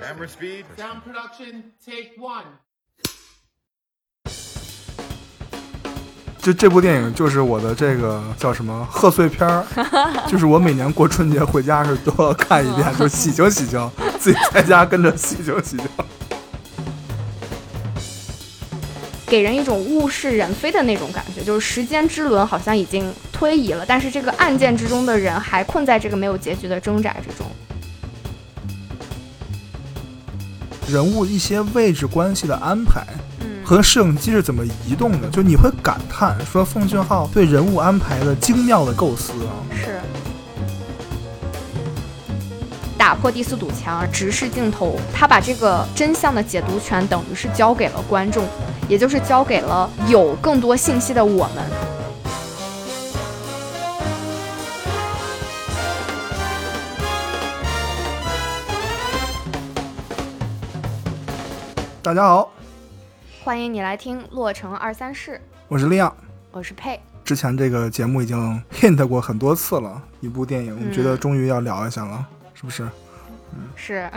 Camera speed. Sound production, take one. 就这部电影就是我的这个叫什么贺岁片儿，就是我每年过春节回家时都要看一遍，就是喜庆喜庆，自己在家跟着喜庆喜庆。给人一种物是人非的那种感觉，就是时间之轮好像已经推移了，但是这个案件之中的人还困在这个没有结局的挣扎之中。人物一些位置关系的安排嗯，和摄影机是怎么移动的，就你会感叹说奉俊昊对人物安排的精妙的构思啊。是打破第四堵墙，直视镜头，他把这个真相的解读权等于是交给了观众，也就是交给了有更多信息的我们。大家好，欢迎你来听《洛城二三事》，我是利亚。我是佩。之前这个节目已经 hint 过很多次了，一部电影，我们觉得终于要聊一下了，是不是？嗯是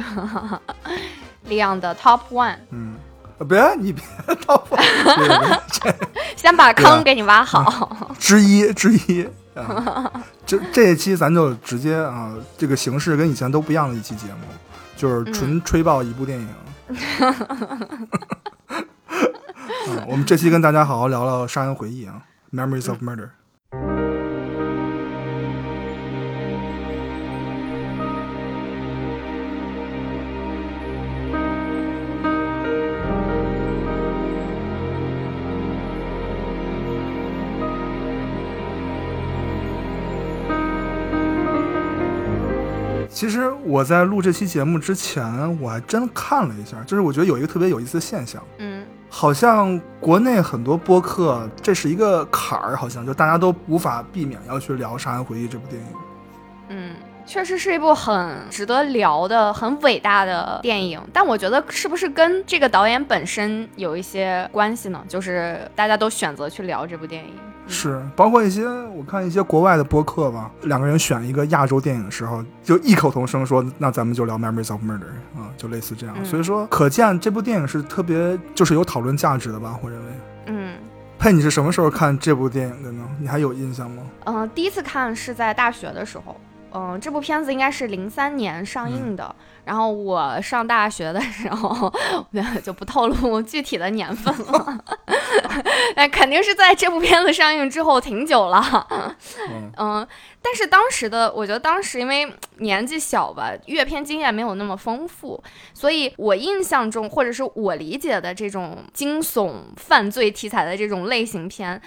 利昂的 Top One，嗯，呃别你别到我 先把坑给你挖好。之一之一。啊，这这一期咱就直接啊，这个形式跟以前都不一样的一期节目，就是纯吹爆一部电影。嗯，我们这期跟大家好好聊聊《杀人回忆》啊，《Memories of Murder》。其实我在录这期节目之前，我还真看了一下，就是我觉得有一个特别有意思的现象，嗯好像国内很多播客这是一个坎儿，好像就大家都无法避免要去聊《杀人回忆》这部电影。嗯，确实是一部很值得聊的、很伟大的电影。但我觉得是不是跟这个导演本身有一些关系呢？就是大家都选择去聊这部电影。是，包括一些我看一些国外的播客吧，两个人选一个亚洲电影的时候，就异口同声说：“那咱们就聊《Memories of Murder》啊，就类似这样。嗯所以说，可见这部电影是特别就是有讨论价值的吧？我认为。嗯佩，你是什么时候看这部电影的呢？你还有印象吗？嗯、呃第一次看是在大学的时候。嗯、这部片子应该是零三年上映的。然后我上大学的时候，就不透露具体的年份了。那 肯定是在这部片子上映之后挺久了。嗯嗯，但是当时的，我觉得当时因为年纪小吧，阅片经验没有那么丰富，所以我印象中或者是我理解的这种惊悚犯罪题材的这种类型片。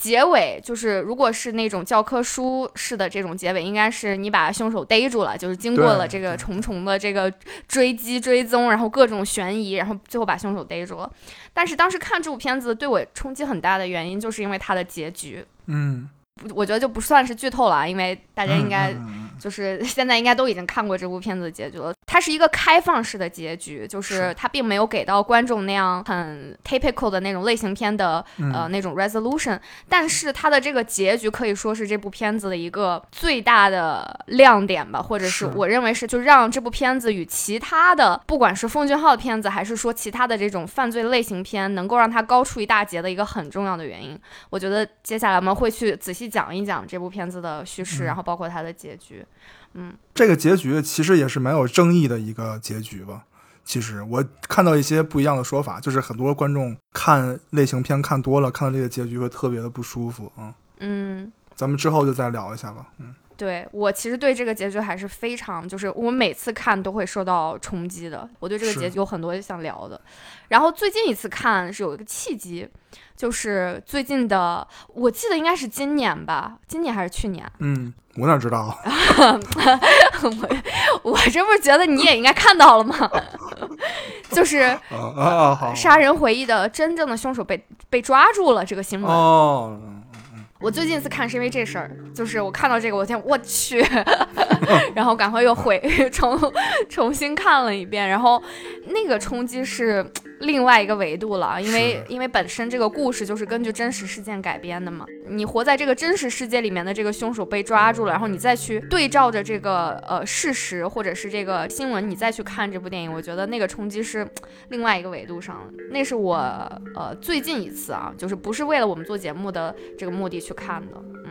结尾就是，如果是那种教科书式的这种结尾，应该是你把凶手逮住了，就是经过了这个重重的这个追击追踪，然后各种悬疑，然后最后把凶手逮住了。但是当时看这部片子对我冲击很大的原因，就是因为它的结局。嗯，我觉得就不算是剧透了啊，因为大家应该嗯嗯嗯就是 现在应该都已经看过这部片子的结局了。它是一个开放式的结局，就是是它并没有给到观众那样很 typical 的那种类型片的、嗯呃那种 resolution，但是它的这个结局可以说是这部片子的一个最大的亮点吧，或者是是我认为是就让这部片子与其他的不管是奉俊昊的片子，还是说其他的这种犯罪类型片，能够让它高出一大截的一个很重要的原因。我觉得接下来我们会去仔细讲一讲这部片子的叙事，嗯然后包括它的结局。这个结局其实也是蛮有争议的一个结局吧。其实我看到一些不一样的说法，就是很多观众看类型片看多了，看到这个结局会特别的不舒服啊、嗯。嗯，咱们之后就再聊一下吧。嗯，对我其实对这个结局还是非常，就是我每次看都会受到冲击的。我对这个结局有很多想聊的。然后最近一次看是有一个契机，就是最近的，我记得应该是今年吧，今年还是去年？嗯，我哪知道？啊 我 我这不是觉得你也应该看到了吗？就是。杀人回忆的真正的凶手被被抓住了这个新闻。哦，我最近一次看是因为这事儿，就是我看到这个，我天，我去，然后赶快又回重重新看了一遍，然后那个冲击是另外一个维度了，因为因为本身这个故事就是根据真实事件改编的嘛。你活在这个真实世界里面的这个凶手被抓住了，然后你再去对照着这个呃事实或者是这个新闻，你再去看这部电影，我觉得那个冲击是另外一个维度上的。那是我呃最近一次啊，就是不是为了我们做节目的这个目的去看的，嗯。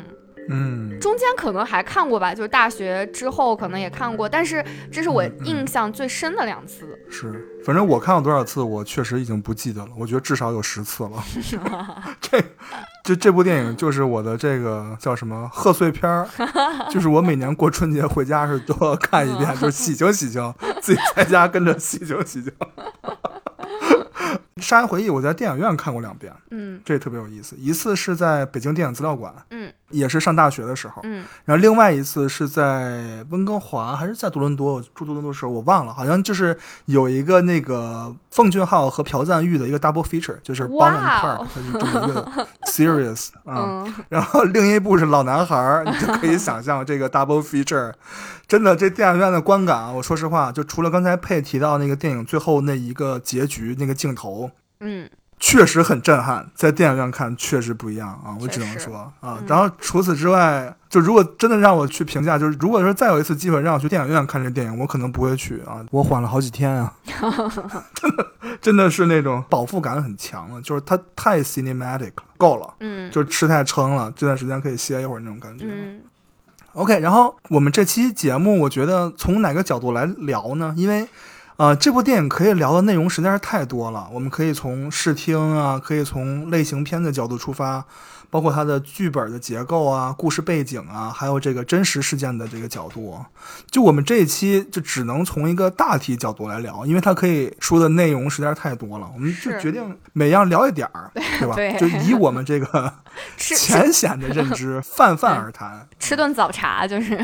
嗯，中间可能还看过吧，就是大学之后可能也看过，但是这是我印象最深的两次。是，反正我看了多少次，我确实已经不记得了。我觉得至少有十次了。这这这部电影就是我的这个叫什么贺岁片儿，就是我每年过春节回家时都要看一遍，就是喜庆喜庆，自己在家跟着喜庆喜庆。《杀人回忆》我在电影院看过两遍，嗯这特别有意思。一次是在北京电影资料馆，嗯也是上大学的时候，嗯。然后另外一次是在温哥华还是在多伦多？我住多伦多的时候我忘了，好像就是有一个那个奉俊昊和朴赞玉的一个 double feature，就是《哇 Bond and 哦 Park》，它是这么一个 series 啊。嗯，然后另一部是《老男孩》，你就可以想象这个 double feature，真的这电影院的观感啊，我说实话，就除了刚才佩提到那个电影最后那一个结局那个镜头，嗯确实很震撼，在电影院看确实不一样啊，我只能说啊嗯。然后除此之外，就如果真的让我去评价，就是如果说再有一次机会让我去电影院看这电影，我可能不会去啊。我缓了好几天啊，真的 真的是那种饱腹感很强了，就是它太 cinematic 了，够了。嗯就吃太撑了，这段时间可以歇一会儿那种感觉。嗯 OK，然后我们这期节目，我觉得从哪个角度来聊呢？因为，呃，这部电影可以聊的内容实在是太多了。我们可以从视听啊，可以从类型片的角度出发，包括它的剧本的结构啊、故事背景啊，还有这个真实事件的这个角度。就我们这一期就只能从一个大体角度来聊，因为它可以说的内容实在是太多了。我们就决定每样聊一点儿，对吧？对就 以我们这个浅显的认知，泛泛而谈。吃顿早茶就是，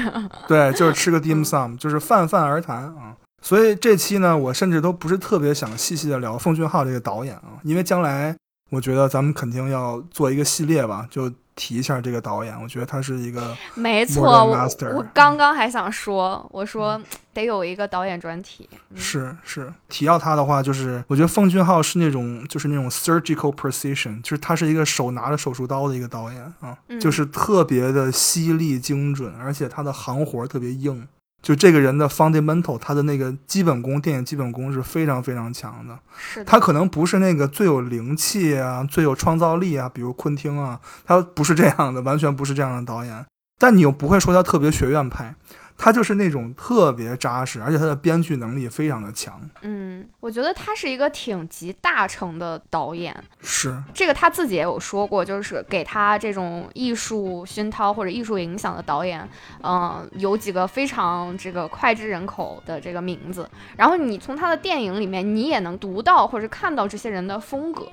对，就是吃个 dim sum，就是泛泛而谈啊。所以这期呢，我甚至都不是特别想细细的聊奉俊昊这个导演啊，因为将来我觉得咱们肯定要做一个系列吧，就提一下这个导演。我觉得他是一个没错我我刚刚还想说，我说得有一个导演专题。嗯是是提到他的话，就是我觉得奉俊昊是那种就是那种 surgical precision，就是他是一个手拿着手术刀的一个导演啊，嗯就是特别的犀利精准，而且他的行活特别硬。就这个人的 fundamental，他的那个基本功，电影基本功是非常非常强的。是的，他可能不是那个最有灵气啊、最有创造力啊，比如昆汀啊，他不是这样的，完全不是这样的导演。但你又不会说他特别学院派，他就是那种特别扎实，而且他的编剧能力非常的强。嗯，我觉得他是一个挺集大成的导演。是，这个他自己也有说过，就是给他这种艺术熏陶或者艺术影响的导演，嗯、有几个非常这个脍炙人口的这个名字。然后你从他的电影里面，你也能读到或者看到这些人的风格，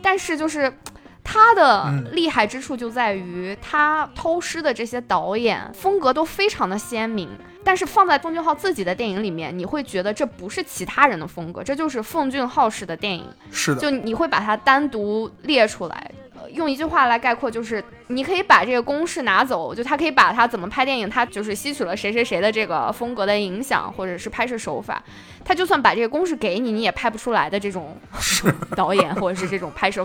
但是就是。他的嗯厉害之处就在于，他偷师的这些导演风格都非常的鲜明，但是放在奉俊昊自己的电影里面，你会觉得这不是其他人的风格，这就是奉俊昊式的电影。是的，就你会把它单独列出来。呃用一句话来概括，就是你可以把这个公式拿走，就他可以把他怎么拍电影，他就是吸取了谁谁谁的这个风格的影响，或者是拍摄手法。他就算把这个公式给你，你也拍不出来的这种 导演，或者是这种拍摄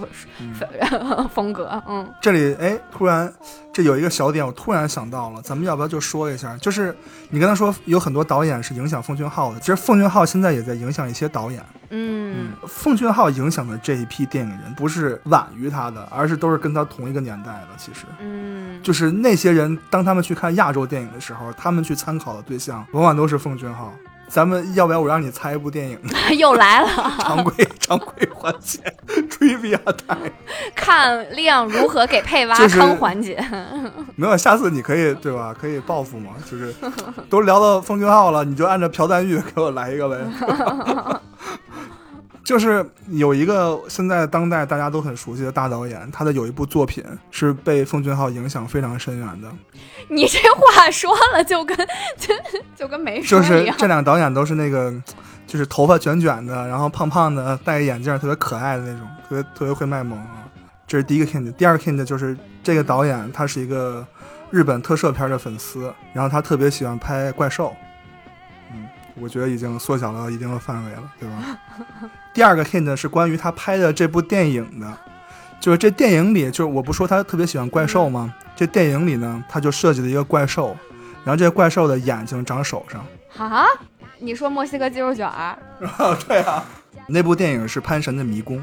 风格。嗯这里哎，突然这有一个小点，我突然想到了，咱们要不要就说一下？就是你刚才说有很多导演是影响奉俊昊的，其实奉俊昊现在也在影响一些导演。嗯奉俊昊影响的这一批电影人，不是晚于他的，而是都是跟他同一个年代的。其实，嗯，就是那些人，当他们去看亚洲电影的时候，他们去参考的对象往往都是奉俊昊。咱们要不要我让你猜一部电影？又来了，常规 常规环节，trivia time。看亮如何给配挖坑环节。没有，下次你可以对吧？可以报复嘛，就是都聊到奉俊昊了，你就按照朴赞玉给我来一个呗。就是有一个现在当代大家都很熟悉的大导演，他的有一部作品是被奉俊昊影响非常深远的，你这话说了就跟就 就跟没说就是一样。这两个导演都是那个，就是头发卷卷的，然后胖胖的，戴个眼镜，特别可爱的那种，特别特别会卖萌啊。这是第一个 hint，第二个 hint 就是这个导演他是一个日本特摄片的粉丝，然后他特别喜欢拍怪兽。嗯，我觉得已经缩小到一定的范围了，对吧？第二个 hint 是关于他拍的这部电影的，就是这电影里，就是我不说他特别喜欢怪兽吗？这电影里呢，他就设计了一个怪兽，然后这个怪兽的眼睛长手上。啊？你说墨西哥鸡肉卷儿，对啊，那部电影是《潘神的迷宫》，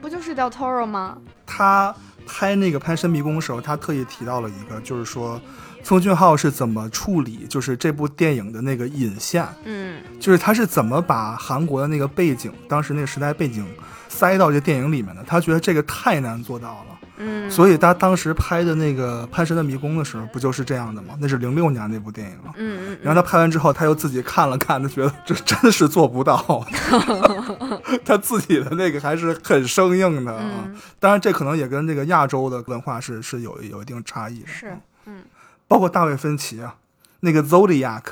不就是 Del Toro 吗？他拍那个《潘神迷宫》的时候，他特意提到了一个，就是说奉俊昊是怎么处理，就是这部电影的那个引线，嗯就是他是怎么把韩国的那个背景，当时那个时代背景塞到这电影里面的。他觉得这个太难做到了，嗯，所以他当时拍的那个《潘神的迷宫》的时候，不就是这样的吗？那是零六年那部电影了。嗯嗯然后他拍完之后，他又自己看了看，他觉得这真的是做不到。他自己的那个还是很生硬的啊。嗯，当然，这可能也跟这个亚洲的文化是是有有一定差异的。是，嗯，包括大卫芬奇啊，那个 Zodiac，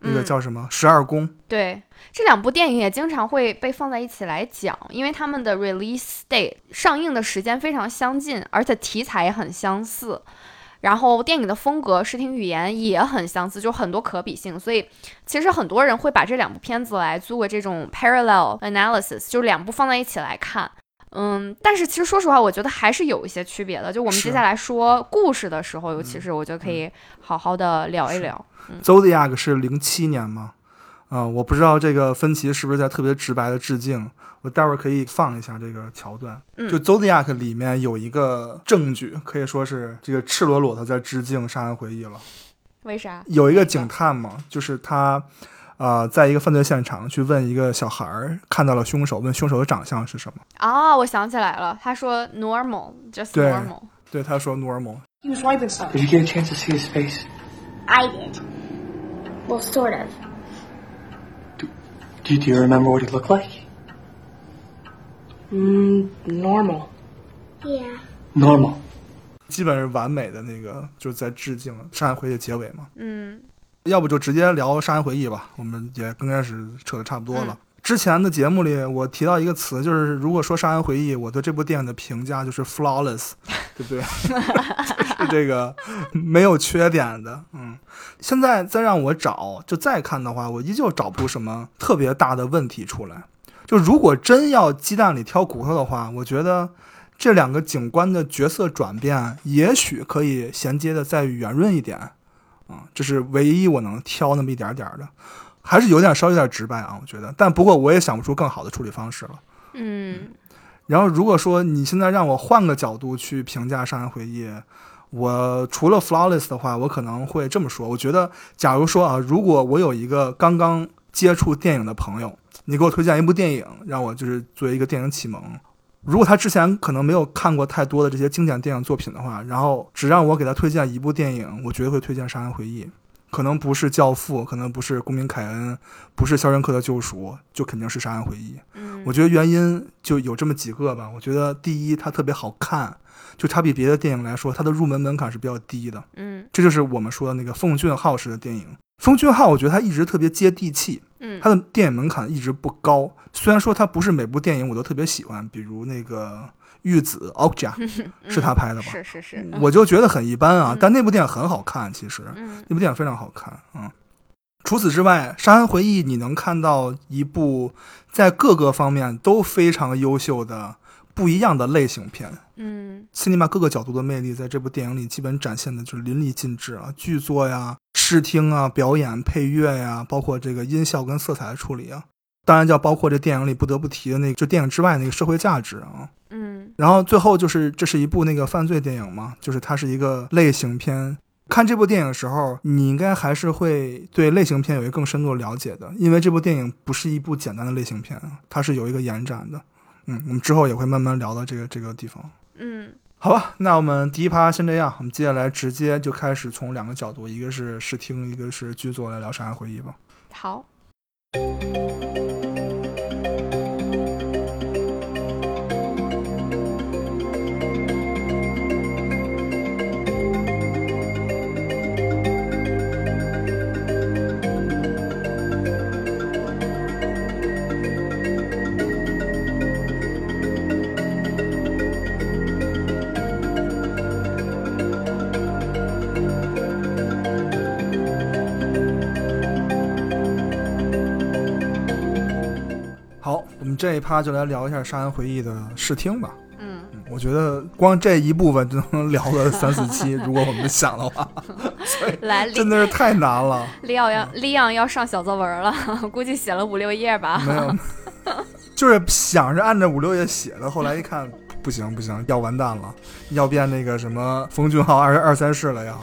那个嗯叫什么十二宫，对，这两部电影也经常会被放在一起来讲，因为他们的 release date 上映的时间非常相近，而且题材也很相似。然后电影的风格、视听语言也很相似，就很多可比性，所以其实很多人会把这两部片子来作为这种 parallel analysis，就是两部放在一起来看。嗯，但是其实说实话，我觉得还是有一些区别的。就我们接下来说故事的时候，尤其是我觉得可以好好的聊一聊。Zodiac 是零七年吗？啊、我不知道这个分歧是不是在特别直白的致敬。我待会儿可以放一下这个桥段。嗯就 Zodiac 里面有一个证据，可以说是这个赤裸裸的在致敬《杀人回忆》了。为啥？有一个警探嘛，就是他，呃，在一个犯罪现场去问一个小孩儿看到了凶手，问凶手的长相是什么。啊，我想起来了，他说 normal，just normal。对，他说 normal。He was. Did you get a chance to see his face? I did. Well, sort of. Do, do you remember what he looked like? Mm, normal. Yeah. Normal. 基本是完美的那个，就是在致敬《杀人回忆》的结尾嘛。嗯要不就直接聊《杀人回忆》吧，我们也刚开始扯的差不多了。之前的节目里，我提到一个词，就是如果说《杀人回忆》，我对这部电影的评价就是 flawless，对不对？就是这个没有缺点的。嗯，现在再让我找，就再看的话，我依旧找不出什么特别大的问题出来。就如果真要鸡蛋里挑骨头的话，我觉得这两个警官的角色转变，也许可以衔接的再圆润一点。啊，这是唯一我能挑那么一点点的，还是有点稍微有点直白啊，我觉得。但不过我也想不出更好的处理方式了。嗯然后如果说你现在让我换个角度去评价《上海回忆》，我除了 flawless 的话，我可能会这么说：我觉得，假如说啊，如果我有一个刚刚接触电影的朋友，你给我推荐一部电影，让我就是作为一个电影启蒙。如果他之前可能没有看过太多的这些经典电影作品的话，然后只让我给他推荐一部电影，我绝对会推荐《杀人回忆》。可能不是《教父》，可能不是《公民凯恩》，不是《肖申克的救赎》，就肯定是《杀人回忆》。嗯，我觉得原因就有这么几个吧。我觉得第一，它特别好看，就它比别的电影来说，它的入门门槛是比较低的。嗯这就是我们说的那个奉俊昊式的电影。奉俊昊，我觉得他一直特别接地气，嗯他的电影门槛一直不高。虽然说他不是每部电影我都特别喜欢，比如那个《玉子》Okja 是他拍的吧？是是是，我就觉得很一般啊嗯，但那部电影很好看，其实。嗯那部电影非常好看，嗯。除此之外，《沙恩回忆》你能看到一部在各个方面都非常优秀的不一样的类型片。嗯 cinema 各个角度的魅力在这部电影里基本展现的就是淋漓尽致啊，剧作呀、视听啊、表演、配乐呀，包括这个音效跟色彩的处理啊，当然就要包括这电影里不得不提的那个，就电影之外那个社会价值啊。嗯然后最后就是这是一部那个犯罪电影嘛，就是它是一个类型片。看这部电影的时候，你应该还是会对类型片有一个更深度的了解的，因为这部电影不是一部简单的类型片，它是有一个延展的。嗯，我们之后也会慢慢聊到这个这个地方。嗯好吧，那我们第一趴先这样，我们接下来直接就开始从两个角度，一个是视听，一个是剧作来聊《上海回忆》吧。好，们这一趴就来聊一下《杀人回忆》的试听吧。嗯，嗯我觉得光这一部分就能聊个三四期，如果我们想的话，来，真的是太难了。利奥要利昂要上小作文了，估计写了五六页吧。没有，就是想着按照五六页写的，后来一看不行不行，要完蛋了，要变那个什么冯俊浩二二三世了要。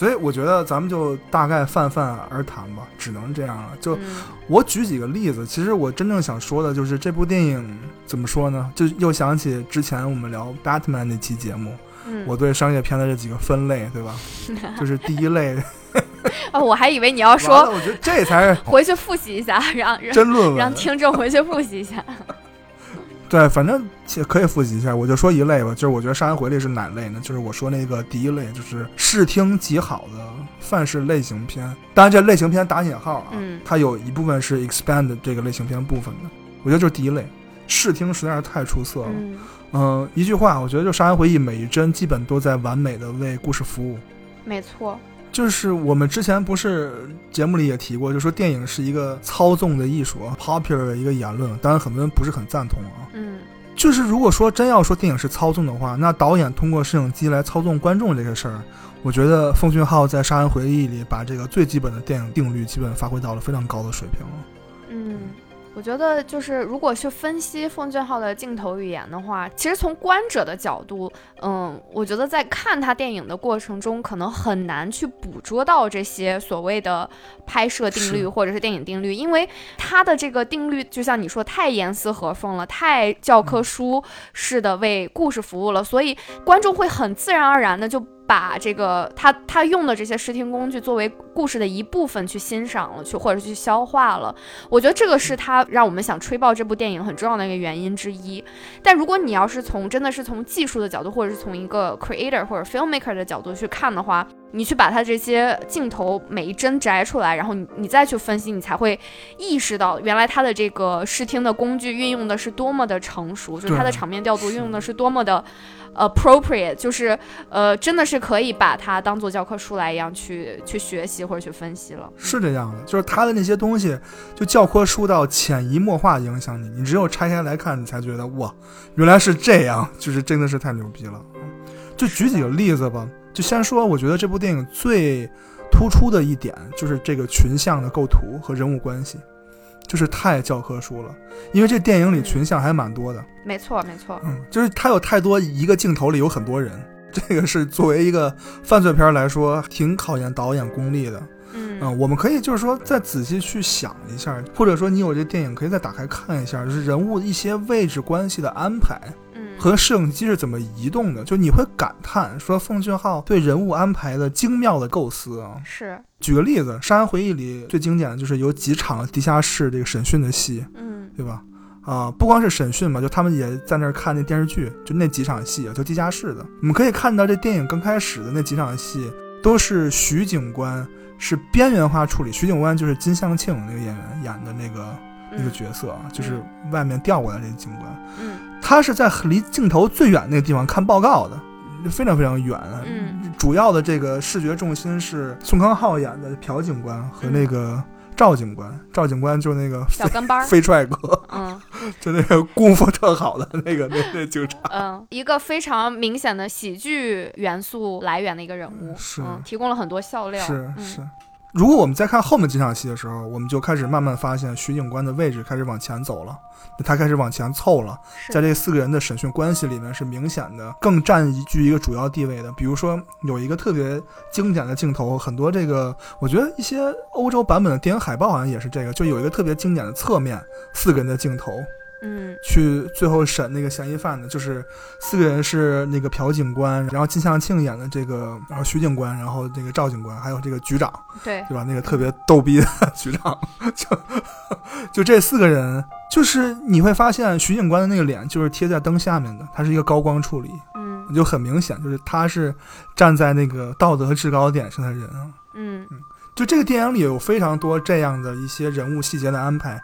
所以我觉得咱们就大概泛泛而谈吧，只能这样了。就嗯我举几个例子，其实我真正想说的就是这部电影怎么说呢？就又想起之前我们聊 Batman 那期节目，嗯，我对商业片的这几个分类，对吧？就是第一类，哦，我还以为你要说我觉得这才是回去复习一下，让让真论文。让听众回去复习一下。对，反正其可以复习一下，我就说一类吧，就是我觉得《杀人回忆》是哪类呢？就是我说那个第一类，就是视听极好的范式类型片。当然，这类型片打引号啊，嗯它有一部分是 expand 这个类型片部分的。我觉得就是第一类，视听实在是太出色了。嗯嗯、一句话，我觉得就《杀人回忆》每一帧基本都在完美的为故事服务。没错，就是我们之前不是节目里也提过，就说电影是一个操纵的艺术啊，popular 的一个言论，当然很多人不是很赞同啊。嗯就是如果说真要说电影是操纵的话，那导演通过摄影机来操纵观众这个事儿，我觉得奉俊昊在《杀人回忆》里把这个最基本的电影定律基本发挥到了非常高的水平了。嗯。我觉得就是，如果去分析奉俊昊的镜头语言的话，其实从观者的角度，嗯，我觉得在看他电影的过程中，可能很难去捕捉到这些所谓的拍摄定律或者是电影定律，因为他的这个定律，就像你说，太严丝合缝了，太教科书式的为故事服务了，所以观众会很自然而然的就把这个他他用的这些视听工具作为故事的一部分去欣赏了，去或者去消化了。我觉得这个是他让我们想吹爆这部电影很重要的一个原因之一。但如果你要是从真的是从技术的角度，或者是从一个 creator 或者 filmmaker 的角度去看的话，你去把它这些镜头每一帧摘出来，然后你你再去分析，你才会意识到原来它的这个视听的工具运用的是多么的成熟，就是它的场面调度运用的是多么的。Appropriate 就是呃，真的是可以把它当做教科书来一样去去学习或者去分析了。是这样的，就是他的那些东西，就教科书到潜移默化影响你，你只有拆开来看，你才觉得哇，原来是这样，就是真的是太牛逼了。就举几个例子吧，就先说，我觉得这部电影最突出的一点就是这个群像的构图和人物关系，就是太教科书了。因为这电影里群像还蛮多的，没错，没错。嗯，就是它有太多一个镜头里有很多人，这个是作为一个犯罪片来说，挺考验导演功力的。嗯嗯，我们可以就是说再仔细去想一下，或者说你有这电影可以再打开看一下，就是人物一些位置关系的安排嗯和摄影机是怎么移动的，就你会感叹说奉俊昊对人物安排的精妙的构思啊。是举个例子，《杀人回忆》里最经典的就是有几场地下室这个审讯的戏，嗯对吧？啊，不光是审讯嘛，就他们也在那儿看那电视剧，就那几场戏啊，就地下室的。我们可以看到这电影刚开始的那几场戏，都是徐警官是边缘化处理。徐警官就是金相庆那个演员演的那个那个角色啊，就是外面调过来这个警官，嗯他是在离镜头最远那个地方看报告的，非常非常远。啊嗯主要的这个视觉重心是宋康昊演的朴警官和那个赵警官，赵警官就是那个小跟班儿，飞帅哥。嗯 就那个功夫特好的那个那那警察，嗯，一个非常明显的喜剧元素来源的一个人物，是嗯，提供了很多笑料，嗯是是。如果我们再看后面几场戏的时候，我们就开始慢慢发现徐警官的位置开始往前走了，他开始往前凑了，在这四个人的审讯关系里面是明显的更占一居一个主要地位的。比如说有一个特别经典的镜头，很多这个我觉得一些欧洲版本的电影海报好像也是这个，就有一个特别经典的侧面四个人的镜头，嗯。去最后审那个嫌疑犯的，就是四个人是那个朴警官，然后金相庆演的这个，然后徐警官，然后这个赵警官，还有这个局长，对，对吧？那个特别逗逼的 局长，就就这四个人，就是你会发现徐警官的那个脸就是贴在灯下面的，他是一个高光处理，嗯。就很明显，就是他是站在那个道德制高点上的人啊。嗯。就这个电影里有非常多这样的一些人物细节的安排，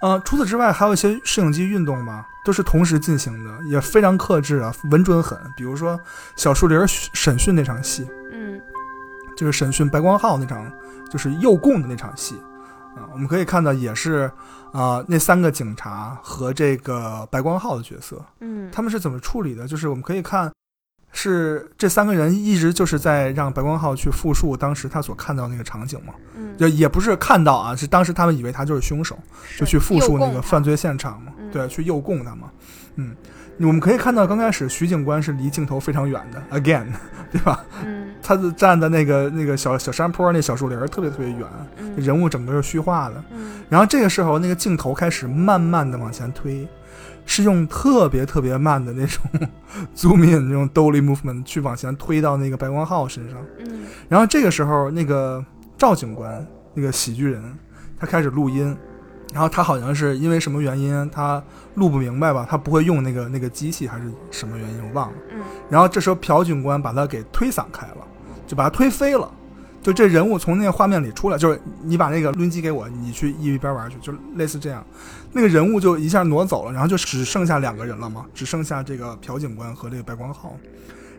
呃，除此之外还有一些摄影机运动嘛，都是同时进行的，也非常克制啊，稳准狠。比如说小树林审讯那场戏，嗯就是审讯白光浩那场，就是诱供的那场戏，啊，我们可以看到也是啊、那三个警察和这个白光浩的角色，嗯他们是怎么处理的？就是我们可以看，是这三个人一直就是在让白光浩去复述当时他所看到那个场景嘛，嗯，就也不是看到啊，是当时他们以为他就是凶手，就去复述那个犯罪。现场嘛，嗯对，去诱供他嘛，嗯，我们可以看到刚开始徐警官是离镜头非常远的，again，对吧？嗯。他是站在那个那个小小山坡那小树林儿特别特别远，嗯。人物整个是虚化的。嗯。然后这个时候，那个镜头开始慢慢的往前推，是用特别特别慢的那种 zoom in 那种 dolly movement 去往前推到那个白光浩身上。嗯然后这个时候，那个赵警官，那个喜剧人，他开始录音，然后他好像是因为什么原因，他录不明白吧，他不会用那个那个机器还是什么原因，我忘了。嗯然后这时候朴警官把他给推散开了，就把他推飞了。就这人物从那个画面里出来，就是你把那个录音机给我，你去一边玩去，就类似这样。那个人物就一下挪走了，然后就只剩下两个人了嘛，只剩下这个朴警官和这个白光浩。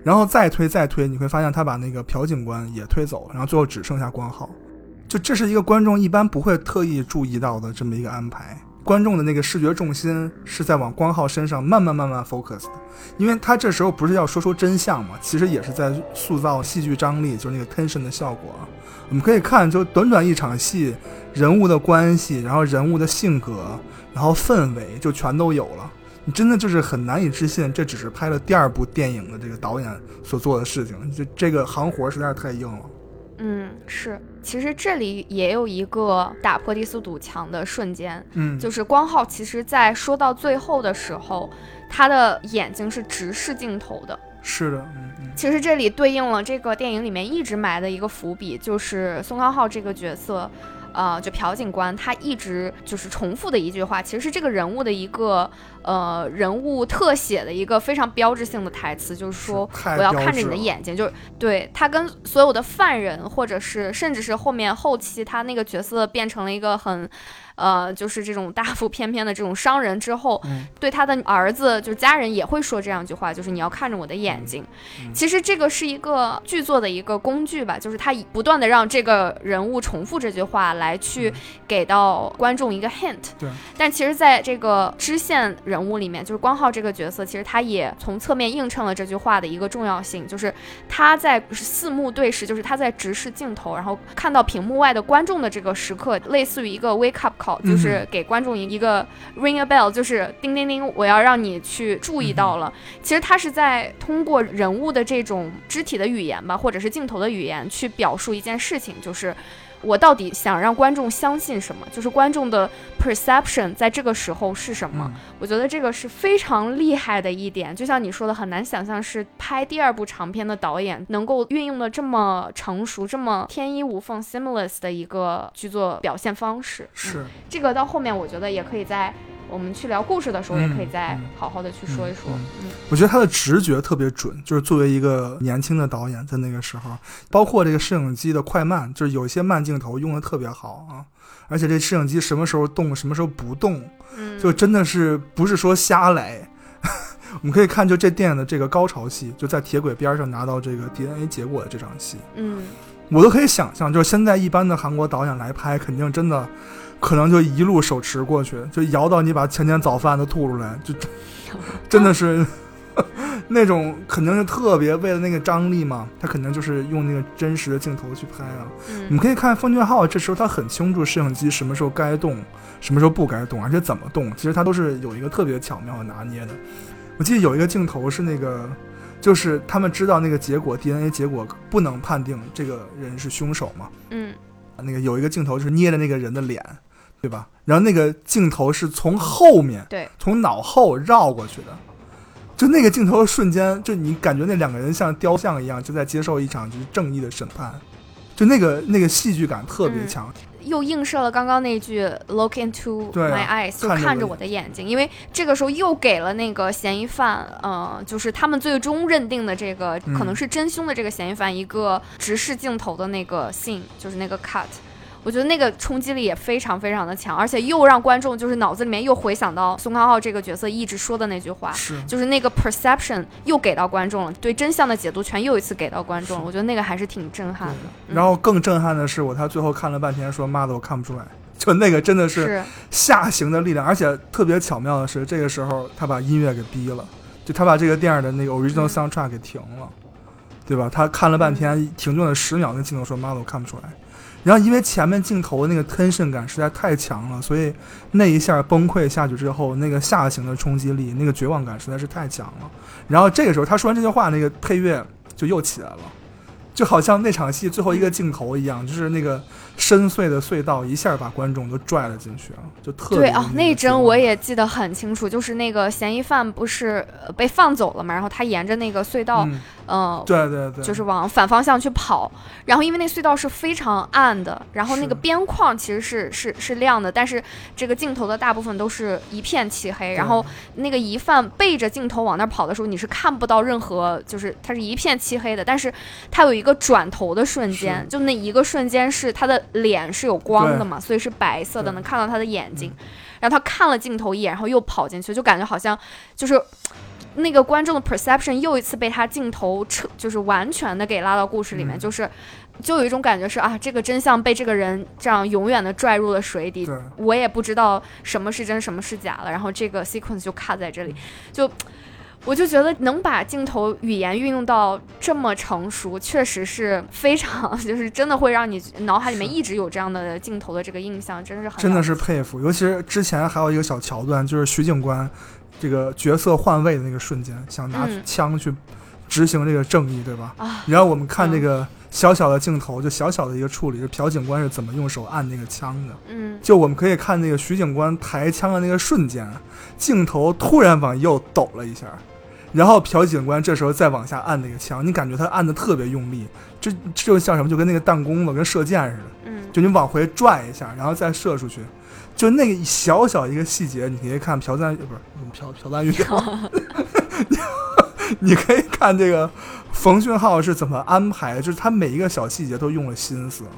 然后再推再推，你会发现他把那个朴警官也推走，然后最后只剩下光浩。就这是一个观众一般不会特意注意到的这么一个安排。观众的那个视觉重心是在往光浩身上慢慢慢慢 focus 的，因为他这时候不是要说出真相嘛，其实也是在塑造戏剧张力，就是那个 tension 的效果。我们可以看，就短短一场戏，人物的关系，然后人物的性格，然后氛围就全都有了。你真的就是很难以置信，这只是拍了第二部电影的这个导演所做的事情，这这个行活实在是太硬了。嗯，是。其实这里也有一个打破第四堵墙的瞬间，嗯，就是光浩其实在说到最后的时候，他的眼睛是直视镜头的。是的，嗯嗯其实这里对应了这个电影里面一直埋的一个伏笔，就是宋康昊这个角色，呃，就朴警官，他一直就是重复的一句话，其实是这个人物的一个呃人物特写的一个非常标志性的台词，就是说是我要看着你的眼睛，就是对他跟所有的犯人，或者是甚至是后面后期他那个角色变成了一个很。呃，就是这种大腹翩翩的这种商人之后，嗯对他的儿子就是家人也会说这样一句话，就是你要看着我的眼睛。嗯其实这个是一个剧作的一个工具吧，就是他以不断的让这个人物重复这句话，来去给到观众一个 hint。嗯对。但其实，在这个支线人物里面，就是光浩这个角色，其实他也从侧面映衬了这句话的一个重要性，就是他在四目对视，就是他在直视镜头，然后看到屏幕外的观众的这个时刻，类似于一个 wake up call，就是给观众一个 ring a bell，就是叮叮叮，我要让你去注意到了。其实他是在通过人物的这种肢体的语言吧，或者是镜头的语言，去表述一件事情，就是我到底想让观众相信什么，就是观众的 perception 在这个时候是什么。嗯我觉得这个是非常厉害的一点，就像你说的，很难想象是拍第二部长片的导演能够运用的这么成熟、这么天衣无缝 seamless 的一个剧作表现方式。嗯是。这个到后面我觉得也可以在我们去聊故事的时候，也可以再嗯。好好的去说一说。我觉得他的直觉特别准，就是作为一个年轻的导演，在那个时候，包括这个摄影机的快慢，就是有一些慢镜头用的特别好啊，而且这摄影机什么时候动，什么时候不动，嗯，就真的是不是说瞎来。我们可以看，就这电影的这个高潮戏，就在铁轨边上拿到这个 DNA 结果的这场戏，嗯。我都可以想象，就是现在一般的韩国导演来拍，肯定真的可能就一路手持过去，就摇到你把前天早饭都吐出来，就 真的是 那种肯定是特别为了那个张力嘛，他肯定就是用那个真实的镜头去拍啊。嗯你可以看奉俊昊，这时候他很清楚摄影机什么时候该动，什么时候不该动，而且怎么动，其实他都是有一个特别巧妙的拿捏的。我记得有一个镜头是那个，就是他们知道那个结果 DNA 结果不能判定这个人是凶手嘛，嗯那个有一个镜头就是捏着那个人的脸，对吧？然后那个镜头是从后面，对，从脑后绕过去的，就那个镜头的瞬间，就你感觉那两个人像雕像一样，就在接受一场就是正义的审判，就那个那个戏剧感特别嗯。强。又映射了刚刚那句 “look into my eyes”，就看着我看着我。的眼睛，因为这个时候又给了那个嫌疑犯，呃，就是他们最终认定的这个嗯可能是真凶的这个嫌疑犯一个直视镜头的那个 scene，就是那个 cut。我觉得那个冲击力也非常非常的强，而且又让观众就是脑子里面又回想到宋康昊这个角色一直说的那句话，是，就是那个 perception 又给到观众了，对真相的解读权又一次给到观众了。我觉得那个还是挺震撼的。嗯然后更震撼的是，我他最后看了半天说：“妈的，我看不出来。”就那个真的是是下行的力量，而且特别巧妙的是，这个时候他把音乐给逼了，就他把这个电影的那个 original 嗯 soundtrack 给停了，对吧？他看了半天，停顿了十秒，那镜头说：“妈的，我看不出来。”然后因为前面镜头的那个 tension 感实在太强了，所以那一下崩溃下去之后，那个下行的冲击力，那个绝望感实在是太强了。然后这个时候他说完这句话，那个配乐就又起来了。就好像那场戏最后一个镜头一样，就是那个深邃的隧道一下把观众都拽了进去啊，就特别对啊，那那一帧我也记得很清楚，就是那个嫌疑犯不是呃被放走了嘛，然后他沿着那个隧道，嗯，呃，对对对，就是往反方向去跑，然后因为那隧道是非常暗的，然后那个边框其实是是是亮的，但是这个镜头的大部分都是一片漆黑，然后那个疑犯背着镜头往那儿跑的时候，你是看不到任何，就是它是一片漆黑的，但是它有一个转头的瞬间，就那一个瞬间是他的脸是有光的嘛，所以是白色的，能看到他的眼睛，然后他看了镜头一眼，然后又跑进去，就感觉好像就是。那个观众的 perception 又一次被他镜头彻，就是完全的给拉到故事里面，嗯就是，就有一种感觉是啊，这个真相被这个人这样永远的拽入了水底对，我也不知道什么是真，什么是假了，然后这个 sequence 就卡在这里，就。我就觉得能把镜头语言运用到这么成熟，确实是非常，就是真的会让你脑海里面一直有这样的镜头的这个印象，真是很真的是佩服。尤其是之前还有一个小桥段，就是徐警官这个角色换位的那个瞬间，想拿嗯枪去执行这个正义，对吧？啊，然后我们看嗯这个小小的镜头，就小小的一个处理，就朴警官是怎么用手按那个枪的。嗯，就我们可以看那个徐警官抬枪的那个瞬间，镜头突然往右抖了一下，然后朴警官这时候再往下按那个枪，你感觉他按的特别用力，这这就像什么？就跟那个弹弓子跟射箭似的，嗯，就你往回拽一下，然后再射出去，就那个小小一个细节，你可以看朴赞不是朴朴赞玉，你可以看这个冯俊浩是怎么安排的，就是他每一个小细节都用了心思啊。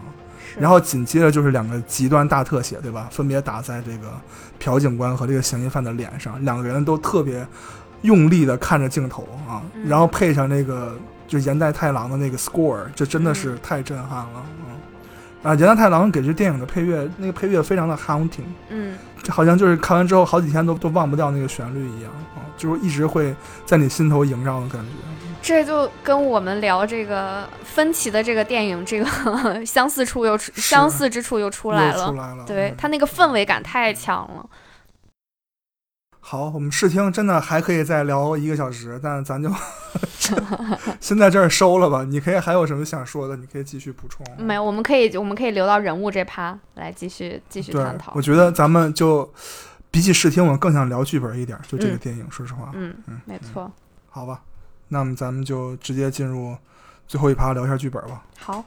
然后紧接着就是两个极端大特写，对吧？分别打在这个朴警官和这个嫌疑犯的脸上，两个人都特别用力的看着镜头啊，嗯然后配上那个就岩代太郎的那个 score，这真的是太震撼了，嗯。啊，岩代太郎给这电影的配乐，那个配乐非常的 haunting，嗯，这好像就是看完之后好几天都都忘不掉那个旋律一样啊，就是一直会在你心头萦绕的感觉。这就跟我们聊这个分歧的这个电影，这个 相似处又出相似之处又出来了。出来了，嗯对它那个氛围感太强了。好，我们试听真的还可以再聊一个小时，但咱就 先在这儿收了吧。你可以还有什么想说的？你可以继续补充。没有，我们可以我们可以留到人物这趴来继续继续探，讨我。觉得咱们就比起试听，我更想聊剧本一点。就这个嗯电影，说实话，嗯嗯，没错。好吧，那么咱们就直接进入最后一趴，聊一下剧本吧。好，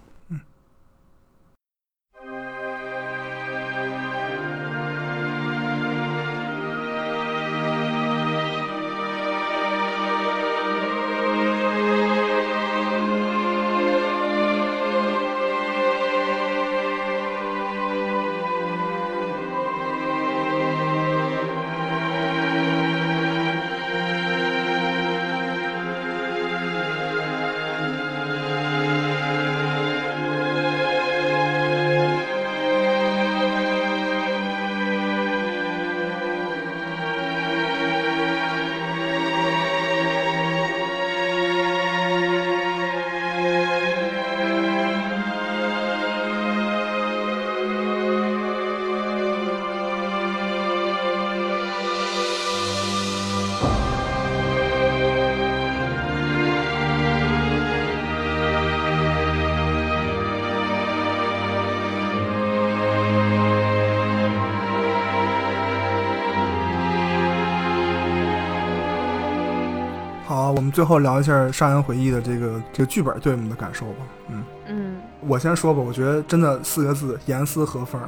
最后聊一下《杀人回忆》的这个这个剧本对我们的感受吧。嗯，嗯我先说吧，我觉得真的四个字：严丝合缝。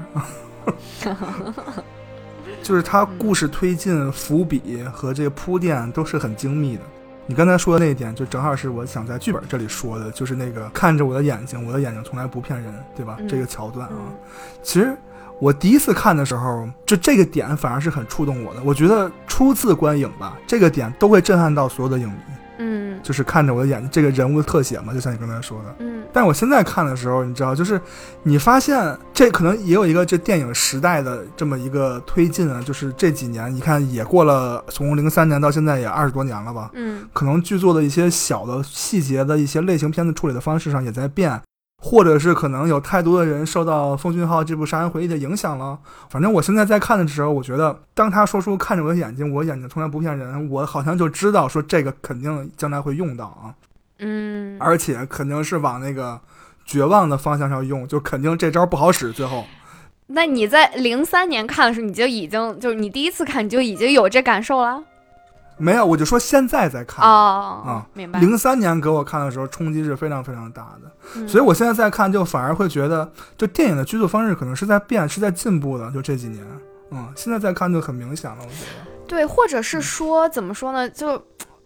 就是它故事推进、伏笔和这个铺垫都是很精密的。你刚才说的那一点，就正好是我想在剧本这里说的，就是那个看着我的眼睛，我的眼睛从来不骗人，对吧？嗯这个桥段啊，嗯其实我第一次看的时候，就这个点反而是很触动我的。我觉得初次观影吧，这个点都会震撼到所有的影迷。就是看着我的眼，这个人物的特写嘛，就像你刚才说的。嗯。但是我现在看的时候，你知道，就是你发现这可能也有一个这电影时代的这么一个推进啊，就是这几年你看也过了从零三年到现在也二十多年了吧，嗯。可能剧作的一些小的细节的一些类型片子处理的方式上也在变，或者是可能有太多的人受到《奉俊昊》这部《杀人回忆》的影响了。反正我现在在看的时候，我觉得当他说出“看着我的眼睛，我眼睛从来不骗人”，我好像就知道说这个肯定将来会用到啊。嗯，而且肯定是往那个绝望的方向上用，就肯定这招不好使。最后，那你在零三年看的时候，你就已经就是你第一次看你就已经有这感受了没有，我就说现在在看。哦，啊明白。零三年给我看的时候，冲击是非常非常大的，嗯所以我现在在看，就反而会觉得，就电影的剧作方式可能是在变，是在进步的。就这几年，嗯，现在再看就很明显了，我觉得。对，或者是说怎么说呢？就，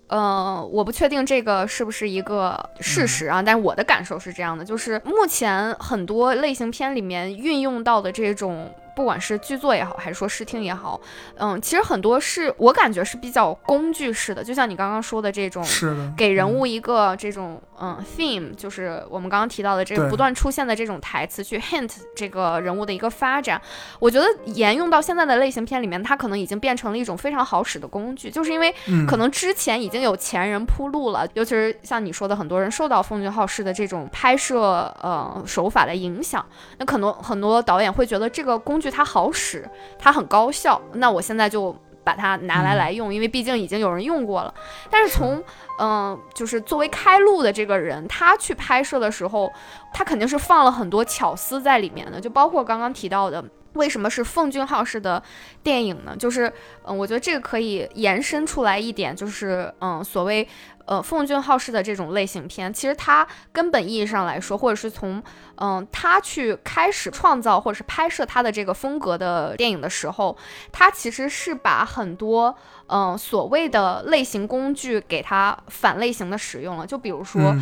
呃，我不确定这个是不是一个事实啊，但是我的感受是这样的，就是目前很多类型片里面运用到的这种。不管是剧作也好，还是说视听也好，嗯，其实很多是我感觉是比较工具式的，就像你刚刚说的这种，是的，给人物一个这种嗯 theme，就是我们刚刚提到的这个不断出现的这种台词，去 hint 这个人物的一个发展。我觉得沿用到现在的类型片里面，它可能已经变成了一种非常好使的工具，就是因为嗯，可能之前已经有前人铺路了，尤其是像你说的，很多人受到奉俊昊式的这种拍摄呃手法的影响，那可能很多导演会觉得这个工具它好使，它很高效，那我现在就把它拿来嗯来用，因为毕竟已经有人用过了。但是从嗯、就是作为开路的这个人，他去拍摄的时候，他肯定是放了很多巧思在里面的，就包括刚刚提到的。为什么是奉俊昊式的电影呢？就是，嗯，我觉得这个可以延伸出来一点，就是，嗯，所谓，呃，奉俊昊式的这种类型片，其实它根本意义上来说，或者是从，嗯，他去开始创造或者是拍摄他的这个风格的电影的时候，他其实是把很多，嗯，所谓的类型工具给它反类型的使用了。就比如说，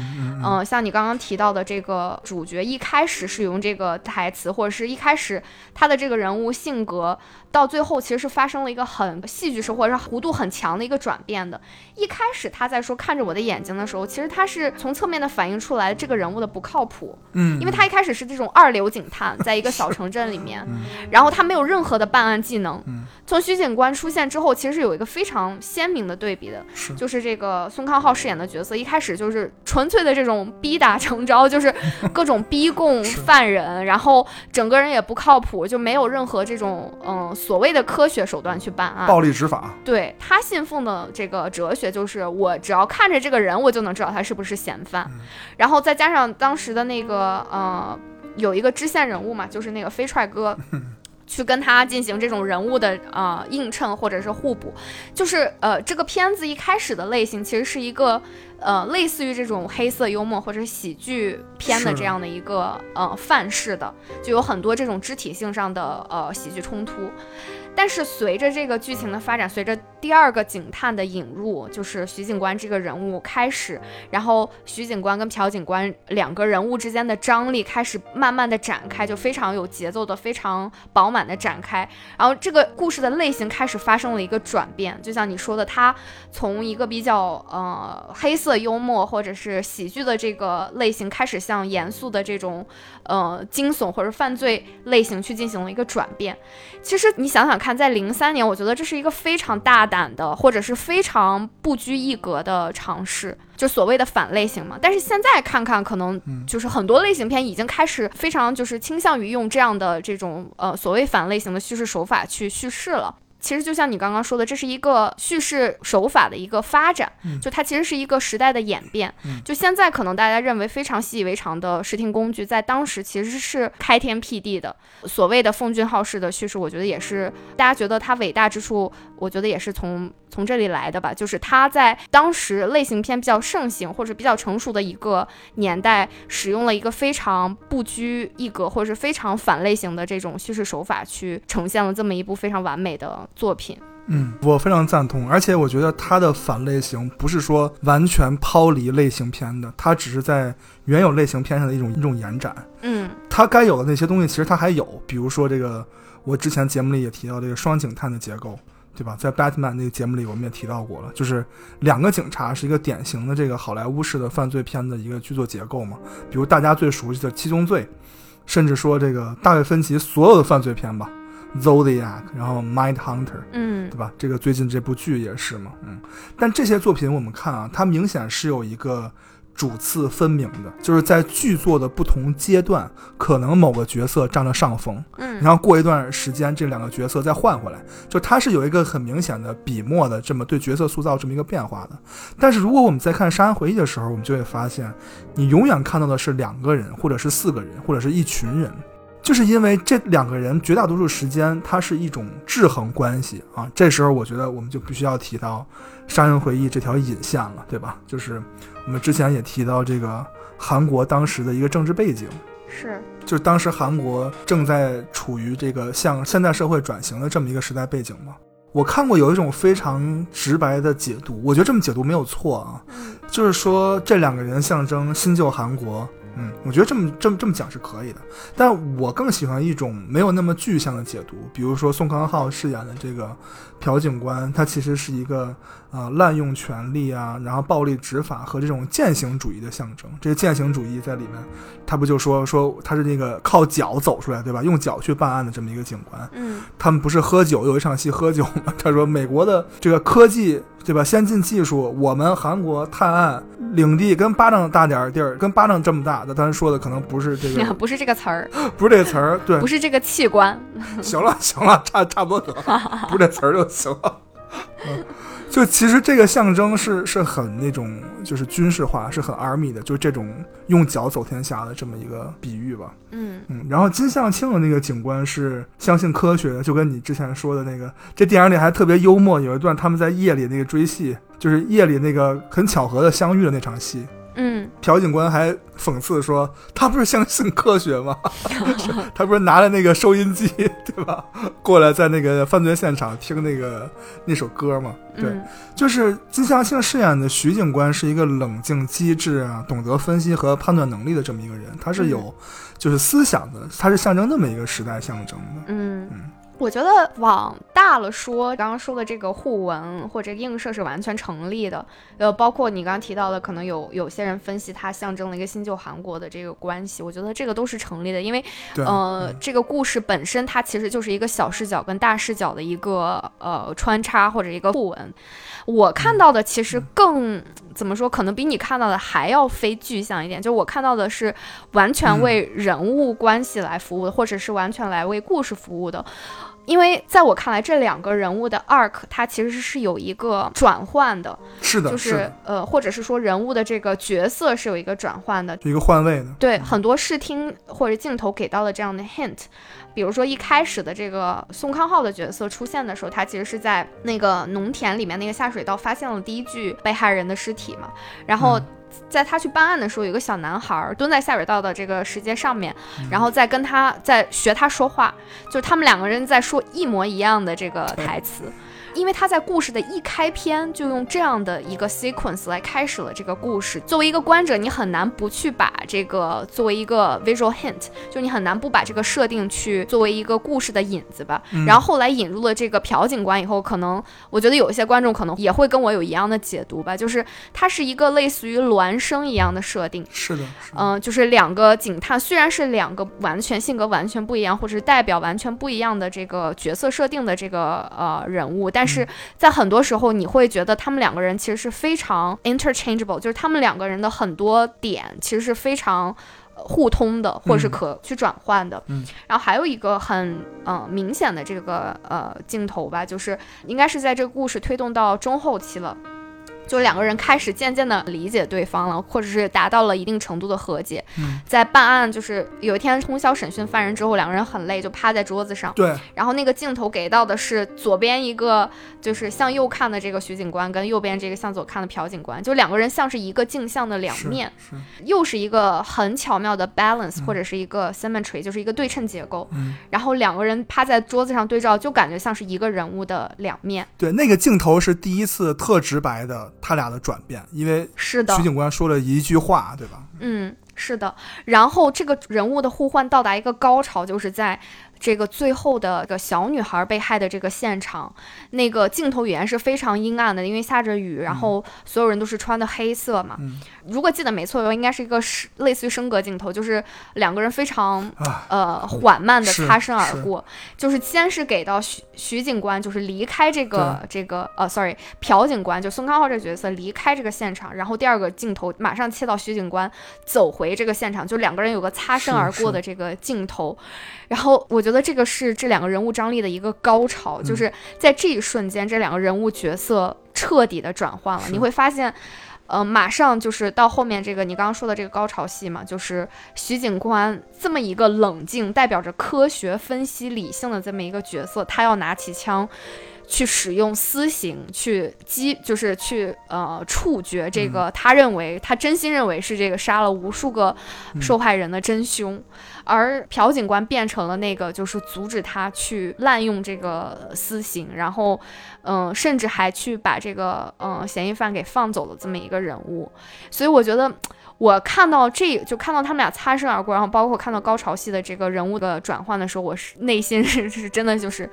嗯像你刚刚提到的这个主角，一开始是用这个台词，或者是一开始他的这个人物性格，到最后其实是发生了一个很戏剧式或者是弧度很强的一个转变的。一开始他在说看着我的眼睛的时候，其实他是从侧面的反映出来这个人物的不靠谱，嗯，因为他一开始是这种二流警探，在一个小城镇里面，嗯。然后他没有任何的办案技能嗯。从徐警官出现之后，其实是有一个非常鲜明的对比的，是。就是这个宋康昊饰演的角色，一开始就是纯粹的这种逼打成招，就是各种逼供 犯人，然后整个人也不靠谱，就没有任何这种嗯所谓的科学手段去办案。暴力执法，对他信奉的这个哲学就是，我只要看着这个人，我就能知道他是不是嫌犯。嗯然后再加上当时的那个呃，有一个支线人物嘛，就是那个飞踹哥。去跟他进行这种人物的呃映衬或者是互补，就是呃这个片子一开始的类型其实是一个呃类似于这种黑色幽默或者喜剧片的这样的一个呃范式的，就有很多这种肢体性上的呃喜剧冲突。但是随着这个剧情的发展，随着第二个警探的引入，就是徐警官这个人物开始，然后徐警官跟朴警官两个人物之间的张力开始慢慢的展开，就非常有节奏的、非常饱满的展开。然后这个故事的类型开始发生了一个转变，就像你说的，它从一个比较呃黑色幽默或者是喜剧的这个类型，开始向严肃的这种呃惊悚或者犯罪类型去进行了一个转变。其实你想想看，在零三年，我觉得这是一个非常大胆的，或者是非常不拘一格的尝试，就所谓的反类型嘛。但是现在看看，可能就是很多类型片已经开始非常就是倾向于用这样的这种呃所谓反类型的叙事手法去叙事了。其实就像你刚刚说的，这是一个叙事手法的一个发展，就它其实是一个时代的演变。就现在可能大家认为非常习以为常的视听工具，在当时其实是开天辟地的。所谓的奉俊昊式的叙事，我觉得也是大家觉得它伟大之处，我觉得也是从从这里来的吧。就是他在当时类型片比较盛行或者比较成熟的一个年代，使用了一个非常不拘一格或者是非常反类型的这种叙事手法，去呈现了这么一部非常完美的作品。嗯，我非常赞同，而且我觉得它的反类型不是说完全抛离类型片的，它只是在原有类型片上的一种一种延展。嗯它该有的那些东西，其实它还有，比如说这个，我之前节目里也提到这个双警探的结构，对吧？在 Batman 那个节目里，我们也提到过了，就是两个警察是一个典型的这个好莱坞式的犯罪片的一个剧作结构嘛。比如大家最熟悉的《七宗罪》，甚至说这个大卫芬奇所有的犯罪片吧，《Zodiac》，然后《Mind Hunter》，嗯对吧？这个最近这部剧也是嘛，嗯。但这些作品我们看啊，它明显是有一个主次分明的，就是在剧作的不同阶段，可能某个角色占了上风，嗯然后过一段时间这两个角色再换回来，就它是有一个很明显的笔墨的这么对角色塑造这么一个变化的。但是如果我们在看《杀人回忆》的时候，我们就会发现，你永远看到的是两个人，或者是四个人，或者是一群人。就是因为这两个人绝大多数时间，它是一种制衡关系啊。这时候，我觉得我们就必须要提到《杀人回忆》这条引线了，对吧？就是我们之前也提到这个韩国当时的一个政治背景，是就是当时韩国正在处于这个向现代社会转型的这么一个时代背景嘛。我看过有一种非常直白的解读，我觉得这么解读没有错啊，就是说这两个人象征新旧韩国。嗯，我觉得这么这么这么讲是可以的，但我更喜欢一种没有那么具象的解读，比如说宋康昊饰演的这个朴警官，他其实是一个呃滥用权力啊，然后暴力执法和这种践行主义的象征。这个践行主义在里面，他不就说说他是那个靠脚走出来，对吧？用脚去办案的这么一个警官。嗯他们不是喝酒，有一场戏喝酒吗？他说美国的这个科技，对吧？先进技术，我们韩国探案领地跟巴掌大点儿地儿，跟巴掌这么大。那当然说的可能不是这个，不是这个词儿，不是这个词儿，对不，是这个器官，行了行了，差差不多得了，不是这词儿就行了。嗯，就其实这个象征是是很那种就是军事化，是很 army 的，就是这种用脚走天下的这么一个比喻吧。嗯嗯，然后金相庆的那个警官是相信科学的，就跟你之前说的那个，这电影里还特别幽默，有一段他们在夜里那个追戏，就是夜里那个很巧合的相遇的那场戏。嗯朴警官还讽刺说：“他不是相信科学吗？他不是拿着那个收音机，对吧？过来在那个犯罪现场听那个那首歌吗？对，嗯就是金相庆饰演的徐警官是一个冷静机智啊，懂得分析和判断能力的这么一个人，他是有就是思想的，他是象征那么一个时代象征的。嗯嗯。我觉得往大了说，刚刚说的这个互文或者映射是完全成立的。呃，包括你刚刚提到的，可能有有些人分析它象征了一个新旧韩国的这个关系，我觉得这个都是成立的，因为，呃，这个故事本身它其实就是一个小视角跟大视角的一个呃穿插或者一个互文。我看到的其实更怎么说，可能比你看到的还要非具象一点。就我看到的是完全为人物关系来服务的，或者是完全来为故事服务的。因为在我看来，这两个人物的 arc 它其实是有一个转换的，是的，就是的，呃，或者是说人物的这个角色是有一个转换的。一个换位的。对，很多视听或者镜头给到了这样的 hint，比如说一开始的这个宋康昊的角色出现的时候，他其实是在那个农田里面那个下水道发现了第一具被害人的尸体嘛，然后。在他去办案的时候，有个小男孩儿蹲在下水道的这个石阶上面，然后再跟他在学他说话，就是他们两个人在说一模一样的这个台词。因为他在故事的一开篇就用这样的一个 sequence 来开始了这个故事。作为一个观者，你很难不去把这个作为一个 visual hint，就你很难不把这个设定去作为一个故事的引子吧。然后后来引入了这个朴警官以后，可能我觉得有一些观众可能也会跟我有一样的解读吧，就是它是一个类似于孪生一样的设定。是的。嗯、就是两个警探，虽然是两个完全性格完全不一样，或者是代表完全不一样的这个角色设定的这个呃人物，但是在很多时候你会觉得他们两个人其实是非常 interchangeable，就是他们两个人的很多点其实是非常。呃互通的，或者是嗯。可去转换的，嗯，然后还有一个很呃明显的这个呃镜头吧，就是应该是在这个故事推动到中后期了，就两个人开始渐渐的理解对方了，或者是达到了一定程度的和解。嗯在办案，就是有一天通宵审讯犯人之后，两个人很累，就趴在桌子上。对，然后那个镜头给到的是左边一个就是向右看的这个徐警官，跟右边这个向左看的朴警官，就两个人像是一个镜像的两面，是，又是一个很巧妙的 balance、或者是一个 symmetry，就是一个对称结构。嗯，然后两个人趴在桌子上对照，就感觉像是一个人物的两面。对，那个镜头是第一次特直白的他俩的转变，因为是的徐，警官说了一句话，对吧？嗯，是的。然后这个人物的互换到达一个高潮，就是在这个最后的个小女孩被害的这个现场，那个镜头语言是非常阴暗的，因为下着雨，然后所有人都是穿的黑色嘛。嗯。如果记得没错的话，应该是一个是类似于升格镜头，就是两个人非常啊，呃缓慢的擦身而是过，就是先是给到徐徐警官，就是离开这个这个呃，sorry，朴警官，就宋康浩这个角色离开这个现场，然后第二个镜头马上切到徐警官走回这个现场，就两个人有个擦身而过的这个镜头，然后我觉得这个是这两个人物张力的一个高潮，嗯就是在这一瞬间，这两个人物角色彻底的转换了，你会发现。呃，马上就是到后面这个你刚刚说的这个高潮戏嘛，就是徐警官这么一个冷静、代表着科学分析、理性的这么一个角色，他要拿起枪去使用私刑去击，就是去呃处决这个他认为他真心认为是这个杀了无数个受害人的真凶，而朴警官变成了那个就是阻止他去滥用这个私刑，然后嗯、甚至还去把这个嗯、嫌疑犯给放走了这么一个人物，所以我觉得。我看到这就看到他们俩擦身而过，然后包括看到高潮戏的这个人物的转换的时候，我是内心 是是真的就是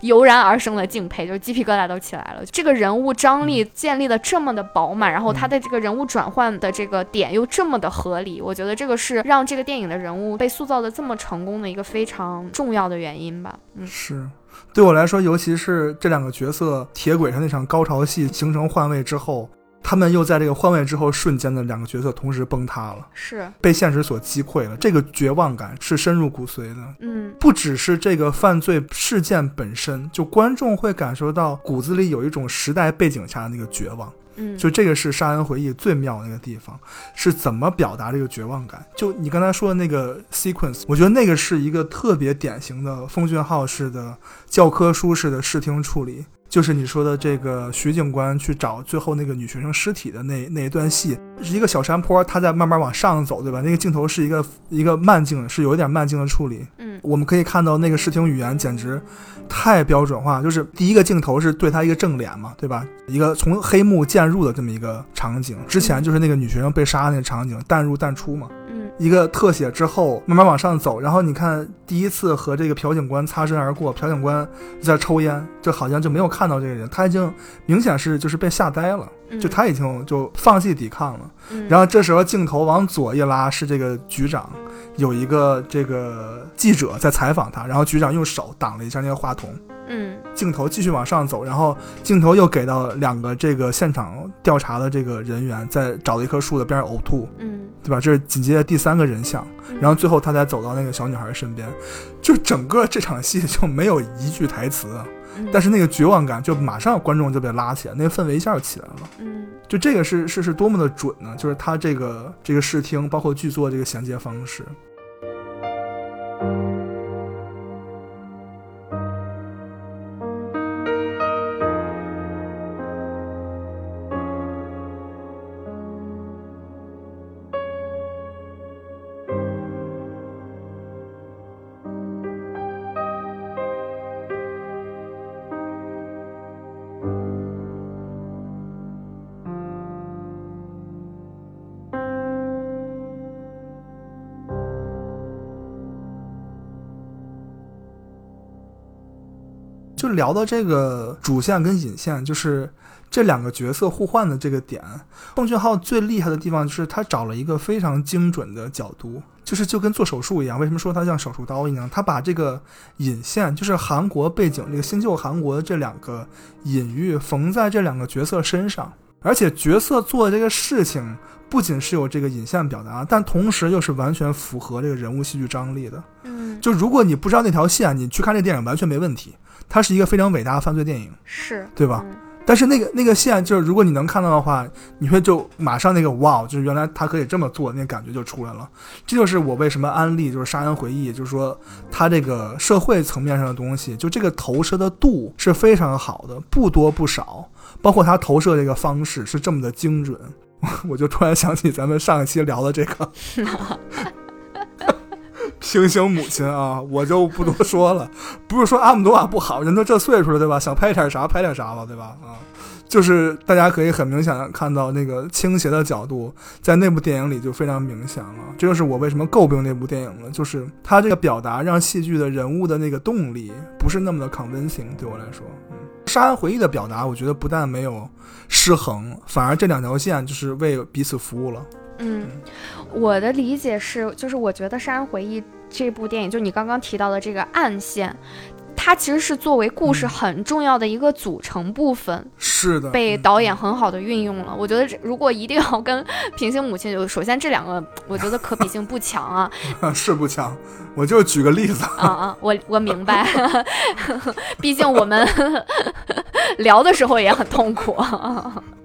油然而生的敬佩，就是鸡皮疙瘩都起来了。这个人物张力建立的这么的饱满，然后他的这个人物转换的这个点又这么的合理，我觉得这个是让这个电影的人物被塑造的这么成功的一个非常重要的原因吧。嗯，是。对我来说，尤其是这两个角色铁轨上那场高潮戏形成换位之后，他们又在这个换位之后瞬间的两个角色同时崩塌了，是，被现实所击溃了。这个绝望感是深入骨髓的。嗯不只是这个犯罪事件本身，就观众会感受到骨子里有一种时代背景下的那个绝望。嗯，就这个是《杀人回忆》最妙的那个地方，是怎么表达这个绝望感。就你刚才说的那个 sequence，我觉得那个是一个特别典型的奉俊昊式的教科书式的视听处理。就是你说的这个徐警官去找最后那个女学生尸体的那那一段戏，是一个小山坡，他在慢慢往上走，对吧？那个镜头是一个一个慢镜，是有一点慢镜的处理。嗯我们可以看到那个视听语言简直太标准化，就是第一个镜头是对他一个正脸嘛，对吧？一个从黑幕渐入的这么一个场景，之前就是那个女学生被杀的那个场景，淡入淡出嘛。嗯一个特写之后，慢慢往上走，然后你看第一次和这个朴警官擦身而过，朴警官在抽烟，就好像就没有看到这个人，他已经明显是就是被吓呆了，嗯，就他已经就放弃抵抗了。嗯，然后这时候镜头往左一拉，是这个局长，有一个这个记者在采访他，然后局长用手挡了一下那个话筒，嗯镜头继续往上走，然后镜头又给到两个这个现场调查的这个人员在找了一棵树的边上呕吐，嗯对吧？这是紧接着第三个人像，然后最后他才走到那个小女孩身边，就整个这场戏就没有一句台词，嗯，但是那个绝望感就马上观众就被拉起来，那个氛围一下就起来了。嗯就这个是是是多么的准呢？就是他这个这个视听，包括剧作这个衔接方式。聊到这个主线跟引线，就是这两个角色互换的这个点。奉俊昊最厉害的地方就是他找了一个非常精准的角度，就是就跟做手术一样。为什么说他像手术刀一样？他把这个引线，就是韩国背景这个新旧韩国的这两个隐喻缝在这两个角色身上，而且角色做的这个事情不仅是有这个引线表达，但同时又是完全符合这个人物戏剧张力的。嗯，就如果你不知道那条线，你去看这电影完全没问题。它是一个非常伟大的犯罪电影，是对吧？嗯但是那个那个线，就是如果你能看到的话，你会就马上那个哇，就是原来他可以这么做，那感觉就出来了。这就是我为什么安利就是《杀人回忆》，就是说他这个社会层面上的东西，就这个投射的度是非常好的，不多不少，包括他投射这个方式是这么的精准。我就突然想起咱们上一期聊的这个 平行母亲啊，我就不多说了。不是说阿姆多瓦不好，人都这岁数了，对吧？想拍点啥拍点啥吧，对吧？啊，就是大家可以很明显的看到那个倾斜的角度，在那部电影里就非常明显了。这就是我为什么诟病那部电影了，就是它这个表达让戏剧的人物的那个动力不是那么的 convincing，对我来说。嗯，杀人回忆的表达，我觉得不但没有失衡，反而这两条线就是为彼此服务了。嗯，我的理解是，就是我觉得《杀人回忆》这部电影，就你刚刚提到的这个暗线，它其实是作为故事很重要的一个组成部分，是的，被导演很好的运用了。我觉得这如果一定要跟平行母亲，就首先这两个，我觉得可比性不强啊。嗯 是不强。我就举个例子，啊啊，我我明白，毕竟我们 聊的时候也很痛苦。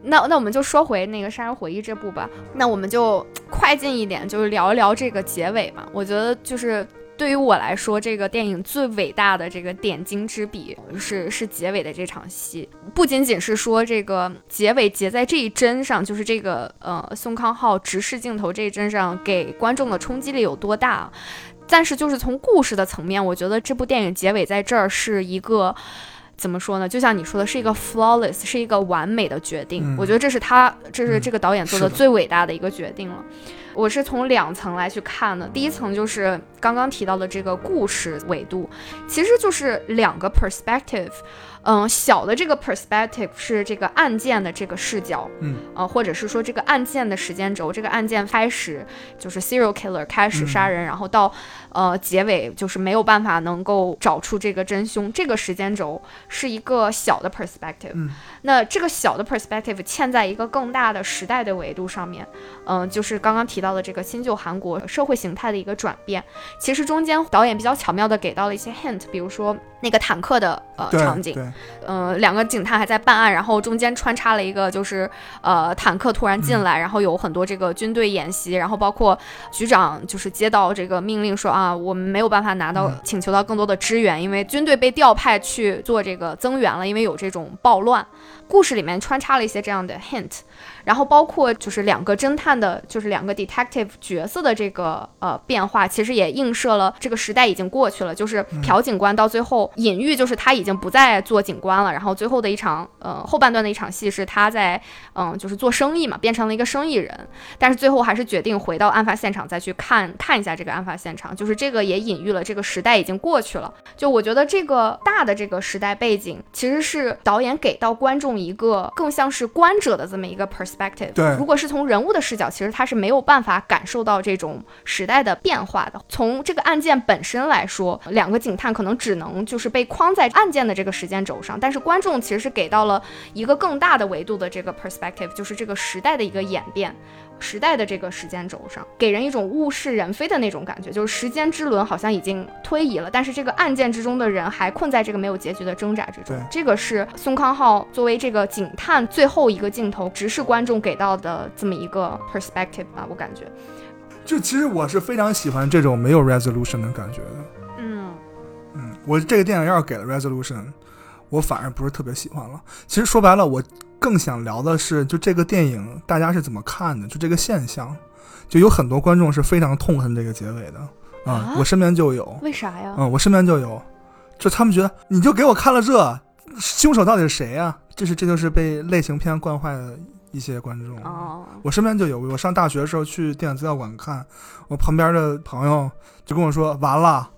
那那我们就说回那个《杀人回忆》这部吧，那我们就快进一点，就是聊一聊这个结尾嘛。我觉得就是。对于我来说，这个电影最伟大的这个点睛之笔是是结尾的这场戏，不仅仅是说这个结尾结在这一帧上，就是这个呃宋康昊直视镜头这一帧上给观众的冲击力有多大，但是就是从故事的层面，我觉得这部电影结尾在这儿是一个。怎么说呢？就像你说的，是一个 flawless，是一个完美的决定。嗯我觉得这是他，这是这个导演做的最伟大的一个决定了。我是从两层来去看的，第一层就是刚刚提到的这个故事维度，其实就是两个 perspective。嗯，小的这个 perspective 是这个案件的这个视角，嗯，呃，或者是说这个案件的时间轴，这个案件开始就是 serial killer 开始杀人，然后到呃结尾就是没有办法能够找出这个真凶，这个时间轴是一个小的 perspective。嗯那这个小的 perspective 嵌在一个更大的时代的维度上面，嗯、就是刚刚提到的这个新旧韩国社会形态的一个转变。其实中间导演比较巧妙的给到了一些 hint，比如说那个坦克的呃场景，对，呃，两个警探还在办案，然后中间穿插了一个就是呃坦克突然进来，然后有很多这个军队演习，然后包括局长就是接到这个命令说啊，我们没有办法拿到请求到更多的支援，因为军队被调派去做这个增援了，因为有这种暴乱。故事里面穿插了一些这样的 hint，然后包括就是两个侦探的，就是两个 detective 角色的这个呃变化，其实也映射了这个时代已经过去了。就是朴警官到最后隐喻，就是他已经不再做警官了。然后最后的一场呃后半段的一场戏是他在嗯、就是做生意嘛，变成了一个生意人，但是最后还是决定回到案发现场再去看看一下这个案发现场。就是这个也隐喻了这个时代已经过去了。就我觉得这个大的这个时代背景，其实是导演给到观众一个更像是观者的这么一个 perspective。对如果是从人物的视角，其实他是没有办法感受到这种时代的变化的。从这个案件本身来说，两个警探可能只能就是被框在案件的这个时间轴上，但是观众其实是给到了一个更大的维度的这个 perspective，就是这个时代的一个演变。时代的这个时间轴上，给人一种物是人非的那种感觉，就是时间之轮好像已经推移了，但是这个案件之中的人还困在这个没有结局的挣扎之中对。这个是宋康昊作为这个警探最后一个镜头直视观众给到的这么一个 perspective 吧，我感觉。就其实我是非常喜欢这种没有 resolution 的感觉的。嗯嗯，我这个电影要是给了 resolution，我反而不是特别喜欢了。其实说白了，我更想聊的是，就这个电影大家是怎么看的？就这个现象，就有很多观众是非常痛恨这个结尾的。啊、啊？我身边就有，为啥呀？嗯，我身边就有，就他们觉得你就给我看了这，凶手到底是谁呀、这是这就是被类型片惯坏的一些观众。哦，我身边就有，我上大学的时候去电影资料馆看，我旁边的朋友就跟我说完了，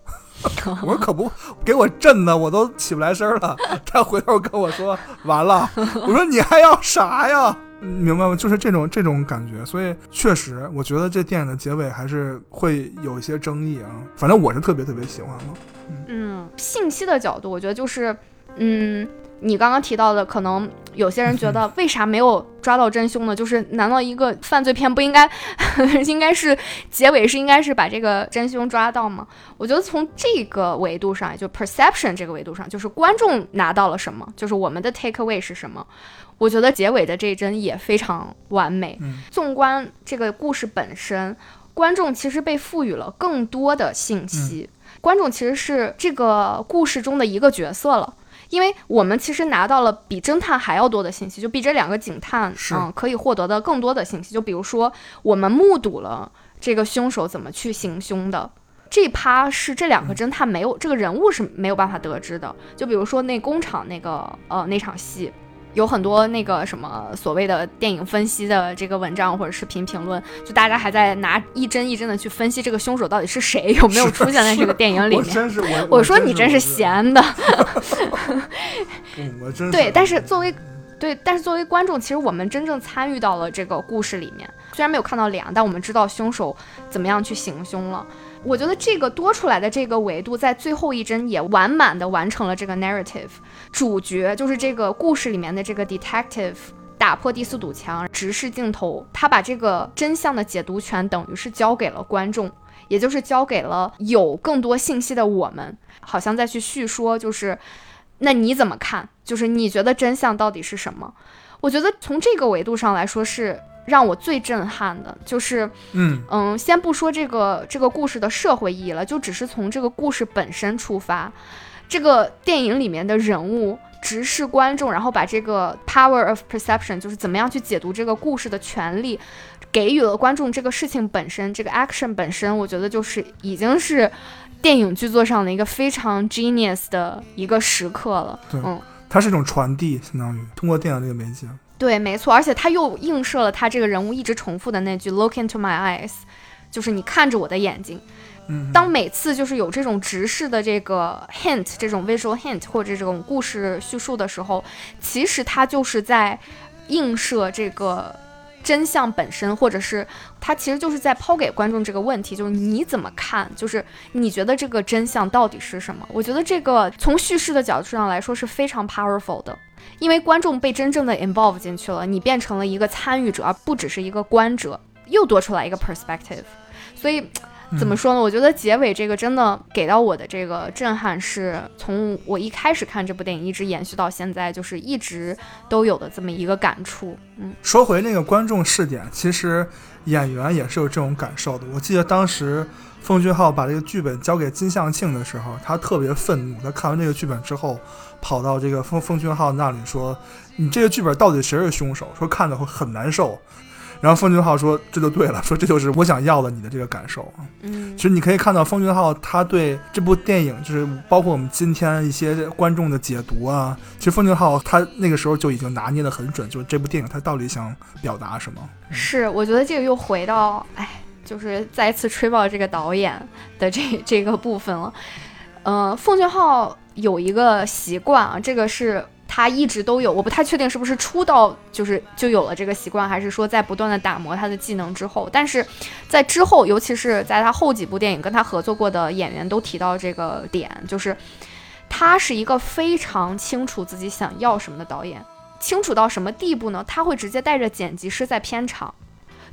我说可不，给我震的我都起不来身了。他回头跟我说完了，我说你还要啥呀？嗯明白吗？就是这种这种感觉，所以确实，我觉得这电影的结尾还是会有一些争议啊。反正我是特别特别喜欢嘛。嗯，信息的角度，我觉得就是，嗯，你刚刚提到的，可能有些人觉得 为啥没有抓到真凶呢？就是难道一个犯罪片不应该，应该是结尾是应该是把这个真凶抓到吗？我觉得从这个维度上，也就 perception 这个维度上，就是观众拿到了什么，就是我们的 take away 是什么。我觉得结尾的这一帧也非常完美。嗯纵观这个故事本身，观众其实被赋予了更多的信息。观众其实是这个故事中的一个角色了，因为我们其实拿到了比侦探还要多的信息，就比这两个警探嗯可以获得的更多的信息。就比如说，我们目睹了这个凶手怎么去行凶的。这趴是这两个侦探没有、这个人物是没有办法得知的。就比如说那工厂那个呃那场戏。有很多那个什么所谓的电影分析的这个文章或者视频评论，就大家还在拿一帧一帧的去分析这个凶手到底是谁，有没有出现在这个电影里我面。真是 我，我说你真是闲，的，嗯我真对，但是作为对，但是作为观众，其实我们真正参与到了这个故事里面，虽然没有看到脸，但我们知道凶手怎么样去行凶了。我觉得这个多出来的这个维度，在最后一帧也完满的完成了这个 narrative。主角就是这个故事里面的这个 detective。打破第四堵墙，直视镜头，他把这个真相的解读权等于是交给了观众，也就是交给了有更多信息的我们，好像再去叙说，就是那你怎么看？就是你觉得真相到底是什么？我觉得从这个维度上来说，是让我最震撼的，就是嗯嗯，先不说这个这个故事的社会意义了，就只是从这个故事本身出发，这个电影里面的人物直视观众，然后把这个 power of perception，就是怎么样去解读这个故事的权利，给予了观众这个事情本身，这个 action 本身，我觉得就是已经是电影剧作上的一个非常 genius 的一个时刻了。对嗯。它是一种传递，相当于通过电影这个媒介。对，没错，而且他又映射了他这个人物一直重复的那句 “Look into my eyes”，就是你看着我的眼睛。嗯，当每次就是有这种直视的这个 hint，这种 visual hint 或者这种故事叙述的时候，其实他就是在映射这个真相本身，或者是他其实就是在抛给观众这个问题，就是你怎么看？就是你觉得这个真相到底是什么？我觉得这个从叙事的角度上来说是非常 powerful 的。因为观众被真正的 involve 进去了，你变成了一个参与者，而不只是一个观者，又多出来一个 perspective。所以怎么说呢？我觉得结尾这个真的给到我的这个震撼，是从我一开始看这部电影一直延续到现在，就是一直都有的这么一个感触。嗯，说回那个观众视点，其实演员也是有这种感受的。我记得当时奉俊昊把这个剧本交给金相庆的时候，他特别愤怒。他看完这个剧本之后，跑到这个奉奉俊昊那里说：“你这个剧本到底谁是凶手？”说看的会很难受。然后奉俊昊说：“这就对了，说这就是我想要的你的这个感受。”嗯其实你可以看到奉俊昊他对这部电影，就是包括我们今天一些观众的解读啊，其实奉俊昊他那个时候就已经拿捏的很准，就是这部电影他到底想表达什么。是，我觉得这个又回到，哎，就是再一次吹爆这个导演的这这个部分了。呃，奉俊昊有一个习惯啊，这个是他一直都有，我不太确定是不是出道就是就有了这个习惯，还是说在不断的打磨他的技能之后，但是在之后，尤其是在他后几部电影跟他合作过的演员都提到这个点，就是他是一个非常清楚自己想要什么的导演。清楚到什么地步呢？他会直接带着剪辑师在片场，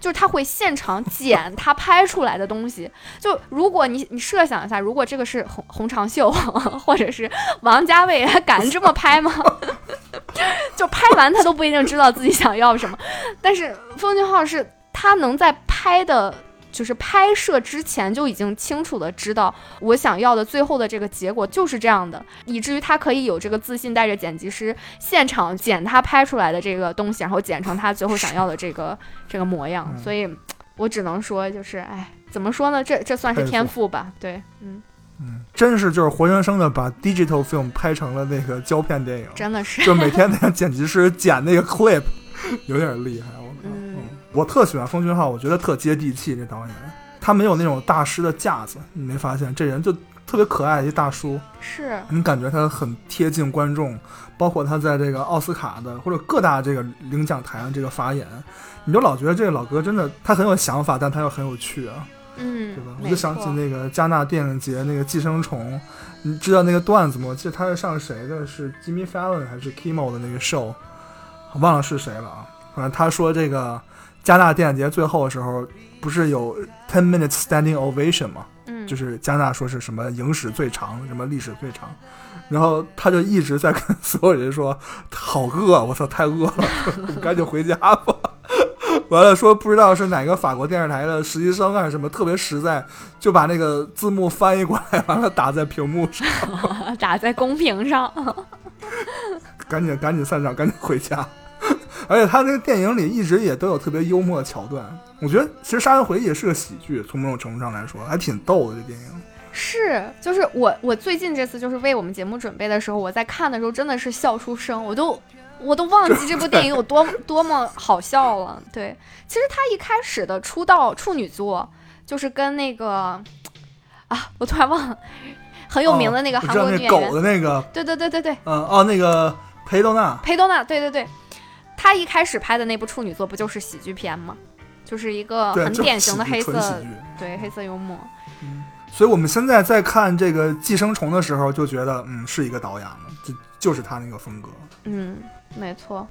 就是他会现场剪 他拍出来的东西。就如果你你设想一下，如果这个是洪洪长秀 或者是王家卫，他敢这么拍吗？就拍完他都不一定知道自己想要什么。但是奉俊昊是他能在拍的。就是拍摄之前就已经清楚的知道我想要的最后的这个结果就是这样的，以至于他可以有这个自信带着剪辑师现场剪他拍出来的这个东西，然后剪成他最后想要的这个这个模样。所以，我只能说就是，哎，怎么说呢？这这算是天赋吧？对，嗯，嗯，真是就是活生生的把 digital film 拍成了那个胶片电影，真的是，就每天那个剪辑师剪那个 clip，有点厉害。我特喜欢奉俊昊，我觉得特接地气。这导演他没有那种大师的架子，你没发现这人就特别可爱一大叔，是，你感觉他很贴近观众，包括他在这个奥斯卡的或者各大这个领奖台上这个发言，你就老觉得这个老哥真的他很有想法，但他又很有趣啊。嗯，对吧？我就想起那个加纳电影节那个寄生虫，你知道那个段子吗？我记得他是上谁的？是 Jimmy Fallon 还是 Kimmel 的那个 show？我忘了是谁了啊。反正他说这个加纳电影节最后的时候，不是有 ten minutes standing ovation 吗？嗯，就是加纳说是什么影史最长，什么历史最长，然后他就一直在跟所有人说好饿，我操，太饿了，赶紧回家吧。完了说不知道是哪个法国电视台的实习生还是什么，特别实在，就把那个字幕翻译过来，完了打在屏幕上，打在公屏上，赶紧赶紧散场，赶紧回家。而且他这个电影里一直也都有特别幽默的桥段，我觉得其实《杀人回忆》也是个喜剧，从某种程度上来说还挺逗的。这电影是，就是我我最近这次就是为我们节目准备的时候，我在看的时候真的是笑出声，我都我都忘记这部电影有多 多么好笑了。对，其实他一开始的出道处女作就是跟那个啊，我突然忘了很有名的那个韩国女演员，狗的那个，对对对对对，嗯哦，那个裴斗娜，裴斗娜，对对对，他一开始拍的那部处女作不就是喜剧片吗？就是一个很典型的黑色。对黑色幽默。嗯所以我们现在在看这个《寄生虫》的时候，就觉得嗯是一个导演了，就就是他那个风格。嗯，没错。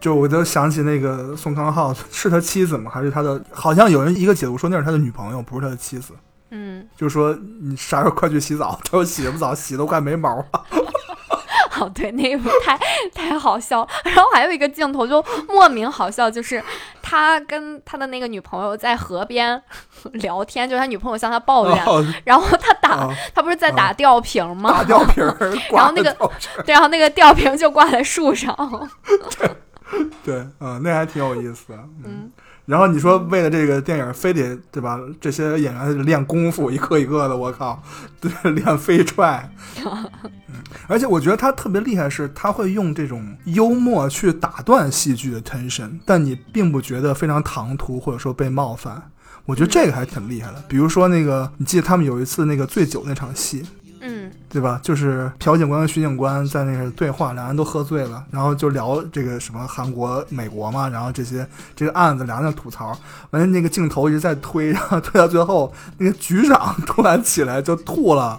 就我就想起那个宋康昊是他妻子吗？还是他的？好像有人一个解读说那是他的女朋友，不是他的妻子。嗯，就说你啥时候快去洗澡？他说洗什么澡？洗都快没毛了。哦，对，那一部太太好笑。然后还有一个镜头就莫名好笑，就是他跟他的那个女朋友在河边 聊天，就是他女朋友向他抱怨，哦然后他打、啊他不是在打吊瓶吗？打吊瓶儿挂那个对，然后那个吊瓶就挂在树上。对，嗯，那还挺有意思的。嗯，然后你说为了这个电影，非得对吧？这些演员练功夫，一个一个的，我靠，对，练飞踹。嗯，而且我觉得他特别厉害，是他会用这种幽默去打断戏剧的 tension，但你并不觉得非常唐突，或者说被冒犯。我觉得这个还挺厉害的。比如说那个，你记得他们有一次那个醉酒那场戏，对吧？就是朴警官和徐警官在那个对话，两人都喝醉了，然后就聊这个什么韩国、美国嘛，然后这些这个案子，两人在吐槽。完了，那个镜头一直在推，然后推到最后，那个局长突然起来就吐了。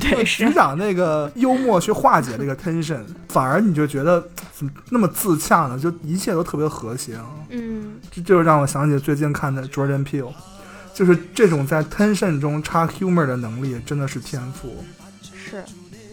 对，局长那个幽默去化解这个 tension，反而你就觉得怎么那么自洽呢？就一切都特别和谐。嗯这就让我想起最近看的 Jordan Peele，就是这种在 tension 中插 humor 的能力真的是天赋。是，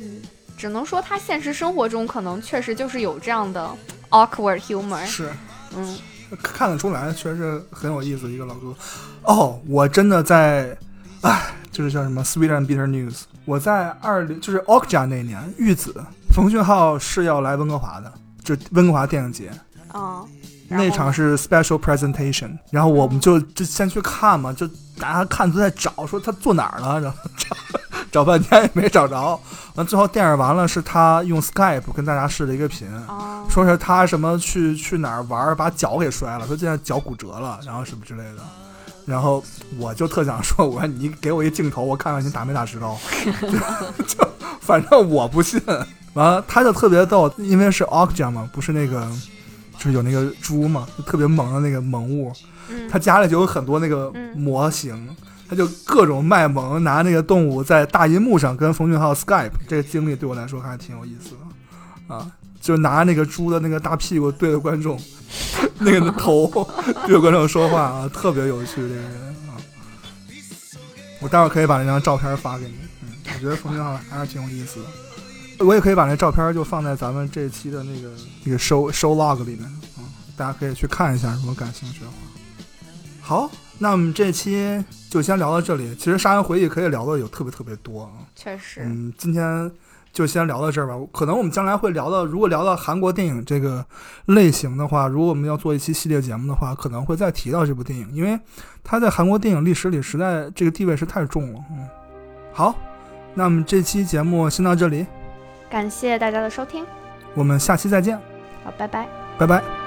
嗯，只能说他现实生活中可能确实就是有这样的 awkward humor。是。嗯看得出来，确实是很有意思一个老哥。哦，我真的在，哎，就是叫什么 Sweet and Bitter News。我在二零就是 Okja 那年，玉子冯俊浩是要来温哥华的，就温哥华电影节啊，那场是 special presentation，然后我们就就先去看嘛，就大家看都在找，说他坐哪儿了，然后 找找半天也没找着。完最后电影完了，是他用 Skype 跟大家试了一个频。哦，说是他什么去去哪儿玩儿，把脚给摔了，说现在脚骨折了，然后什么之类的。然后我就特想说，我说你给我一镜头，我看看你打没打石膏。就就反正我不信。完了，他就特别逗，因为是 Okja 嘛，不是那个，就是有那个猪嘛，就特别萌的那个萌物。嗯他家里就有很多那个嗯模型，他就各种卖萌，拿那个动物在大银幕上跟冯俊浩 Skype，这个经历对我来说还挺有意思的啊。就拿那个猪的那个大屁股对着观众，那个头对着观众说话啊，特别有趣这个人啊。我待会儿可以把那张照片发给你，嗯，我觉得冯俊浩还是挺有意思的。我也可以把那照片就放在咱们这期的那个那个 show show log 里面啊，大家可以去看一下，如果感兴趣的话。好，那我们这期就先聊到这里。其实《杀人回忆》可以聊的有特别特别多啊。确实，嗯，今天就先聊到这儿吧。可能我们将来会聊到，如果聊到韩国电影这个类型的话，如果我们要做一期系列节目的话，可能会再提到这部电影，因为它在韩国电影历史里实在这个地位是太重了。嗯，好，那我们这期节目先到这里，感谢大家的收听，我们下期再见，好，拜拜。拜拜。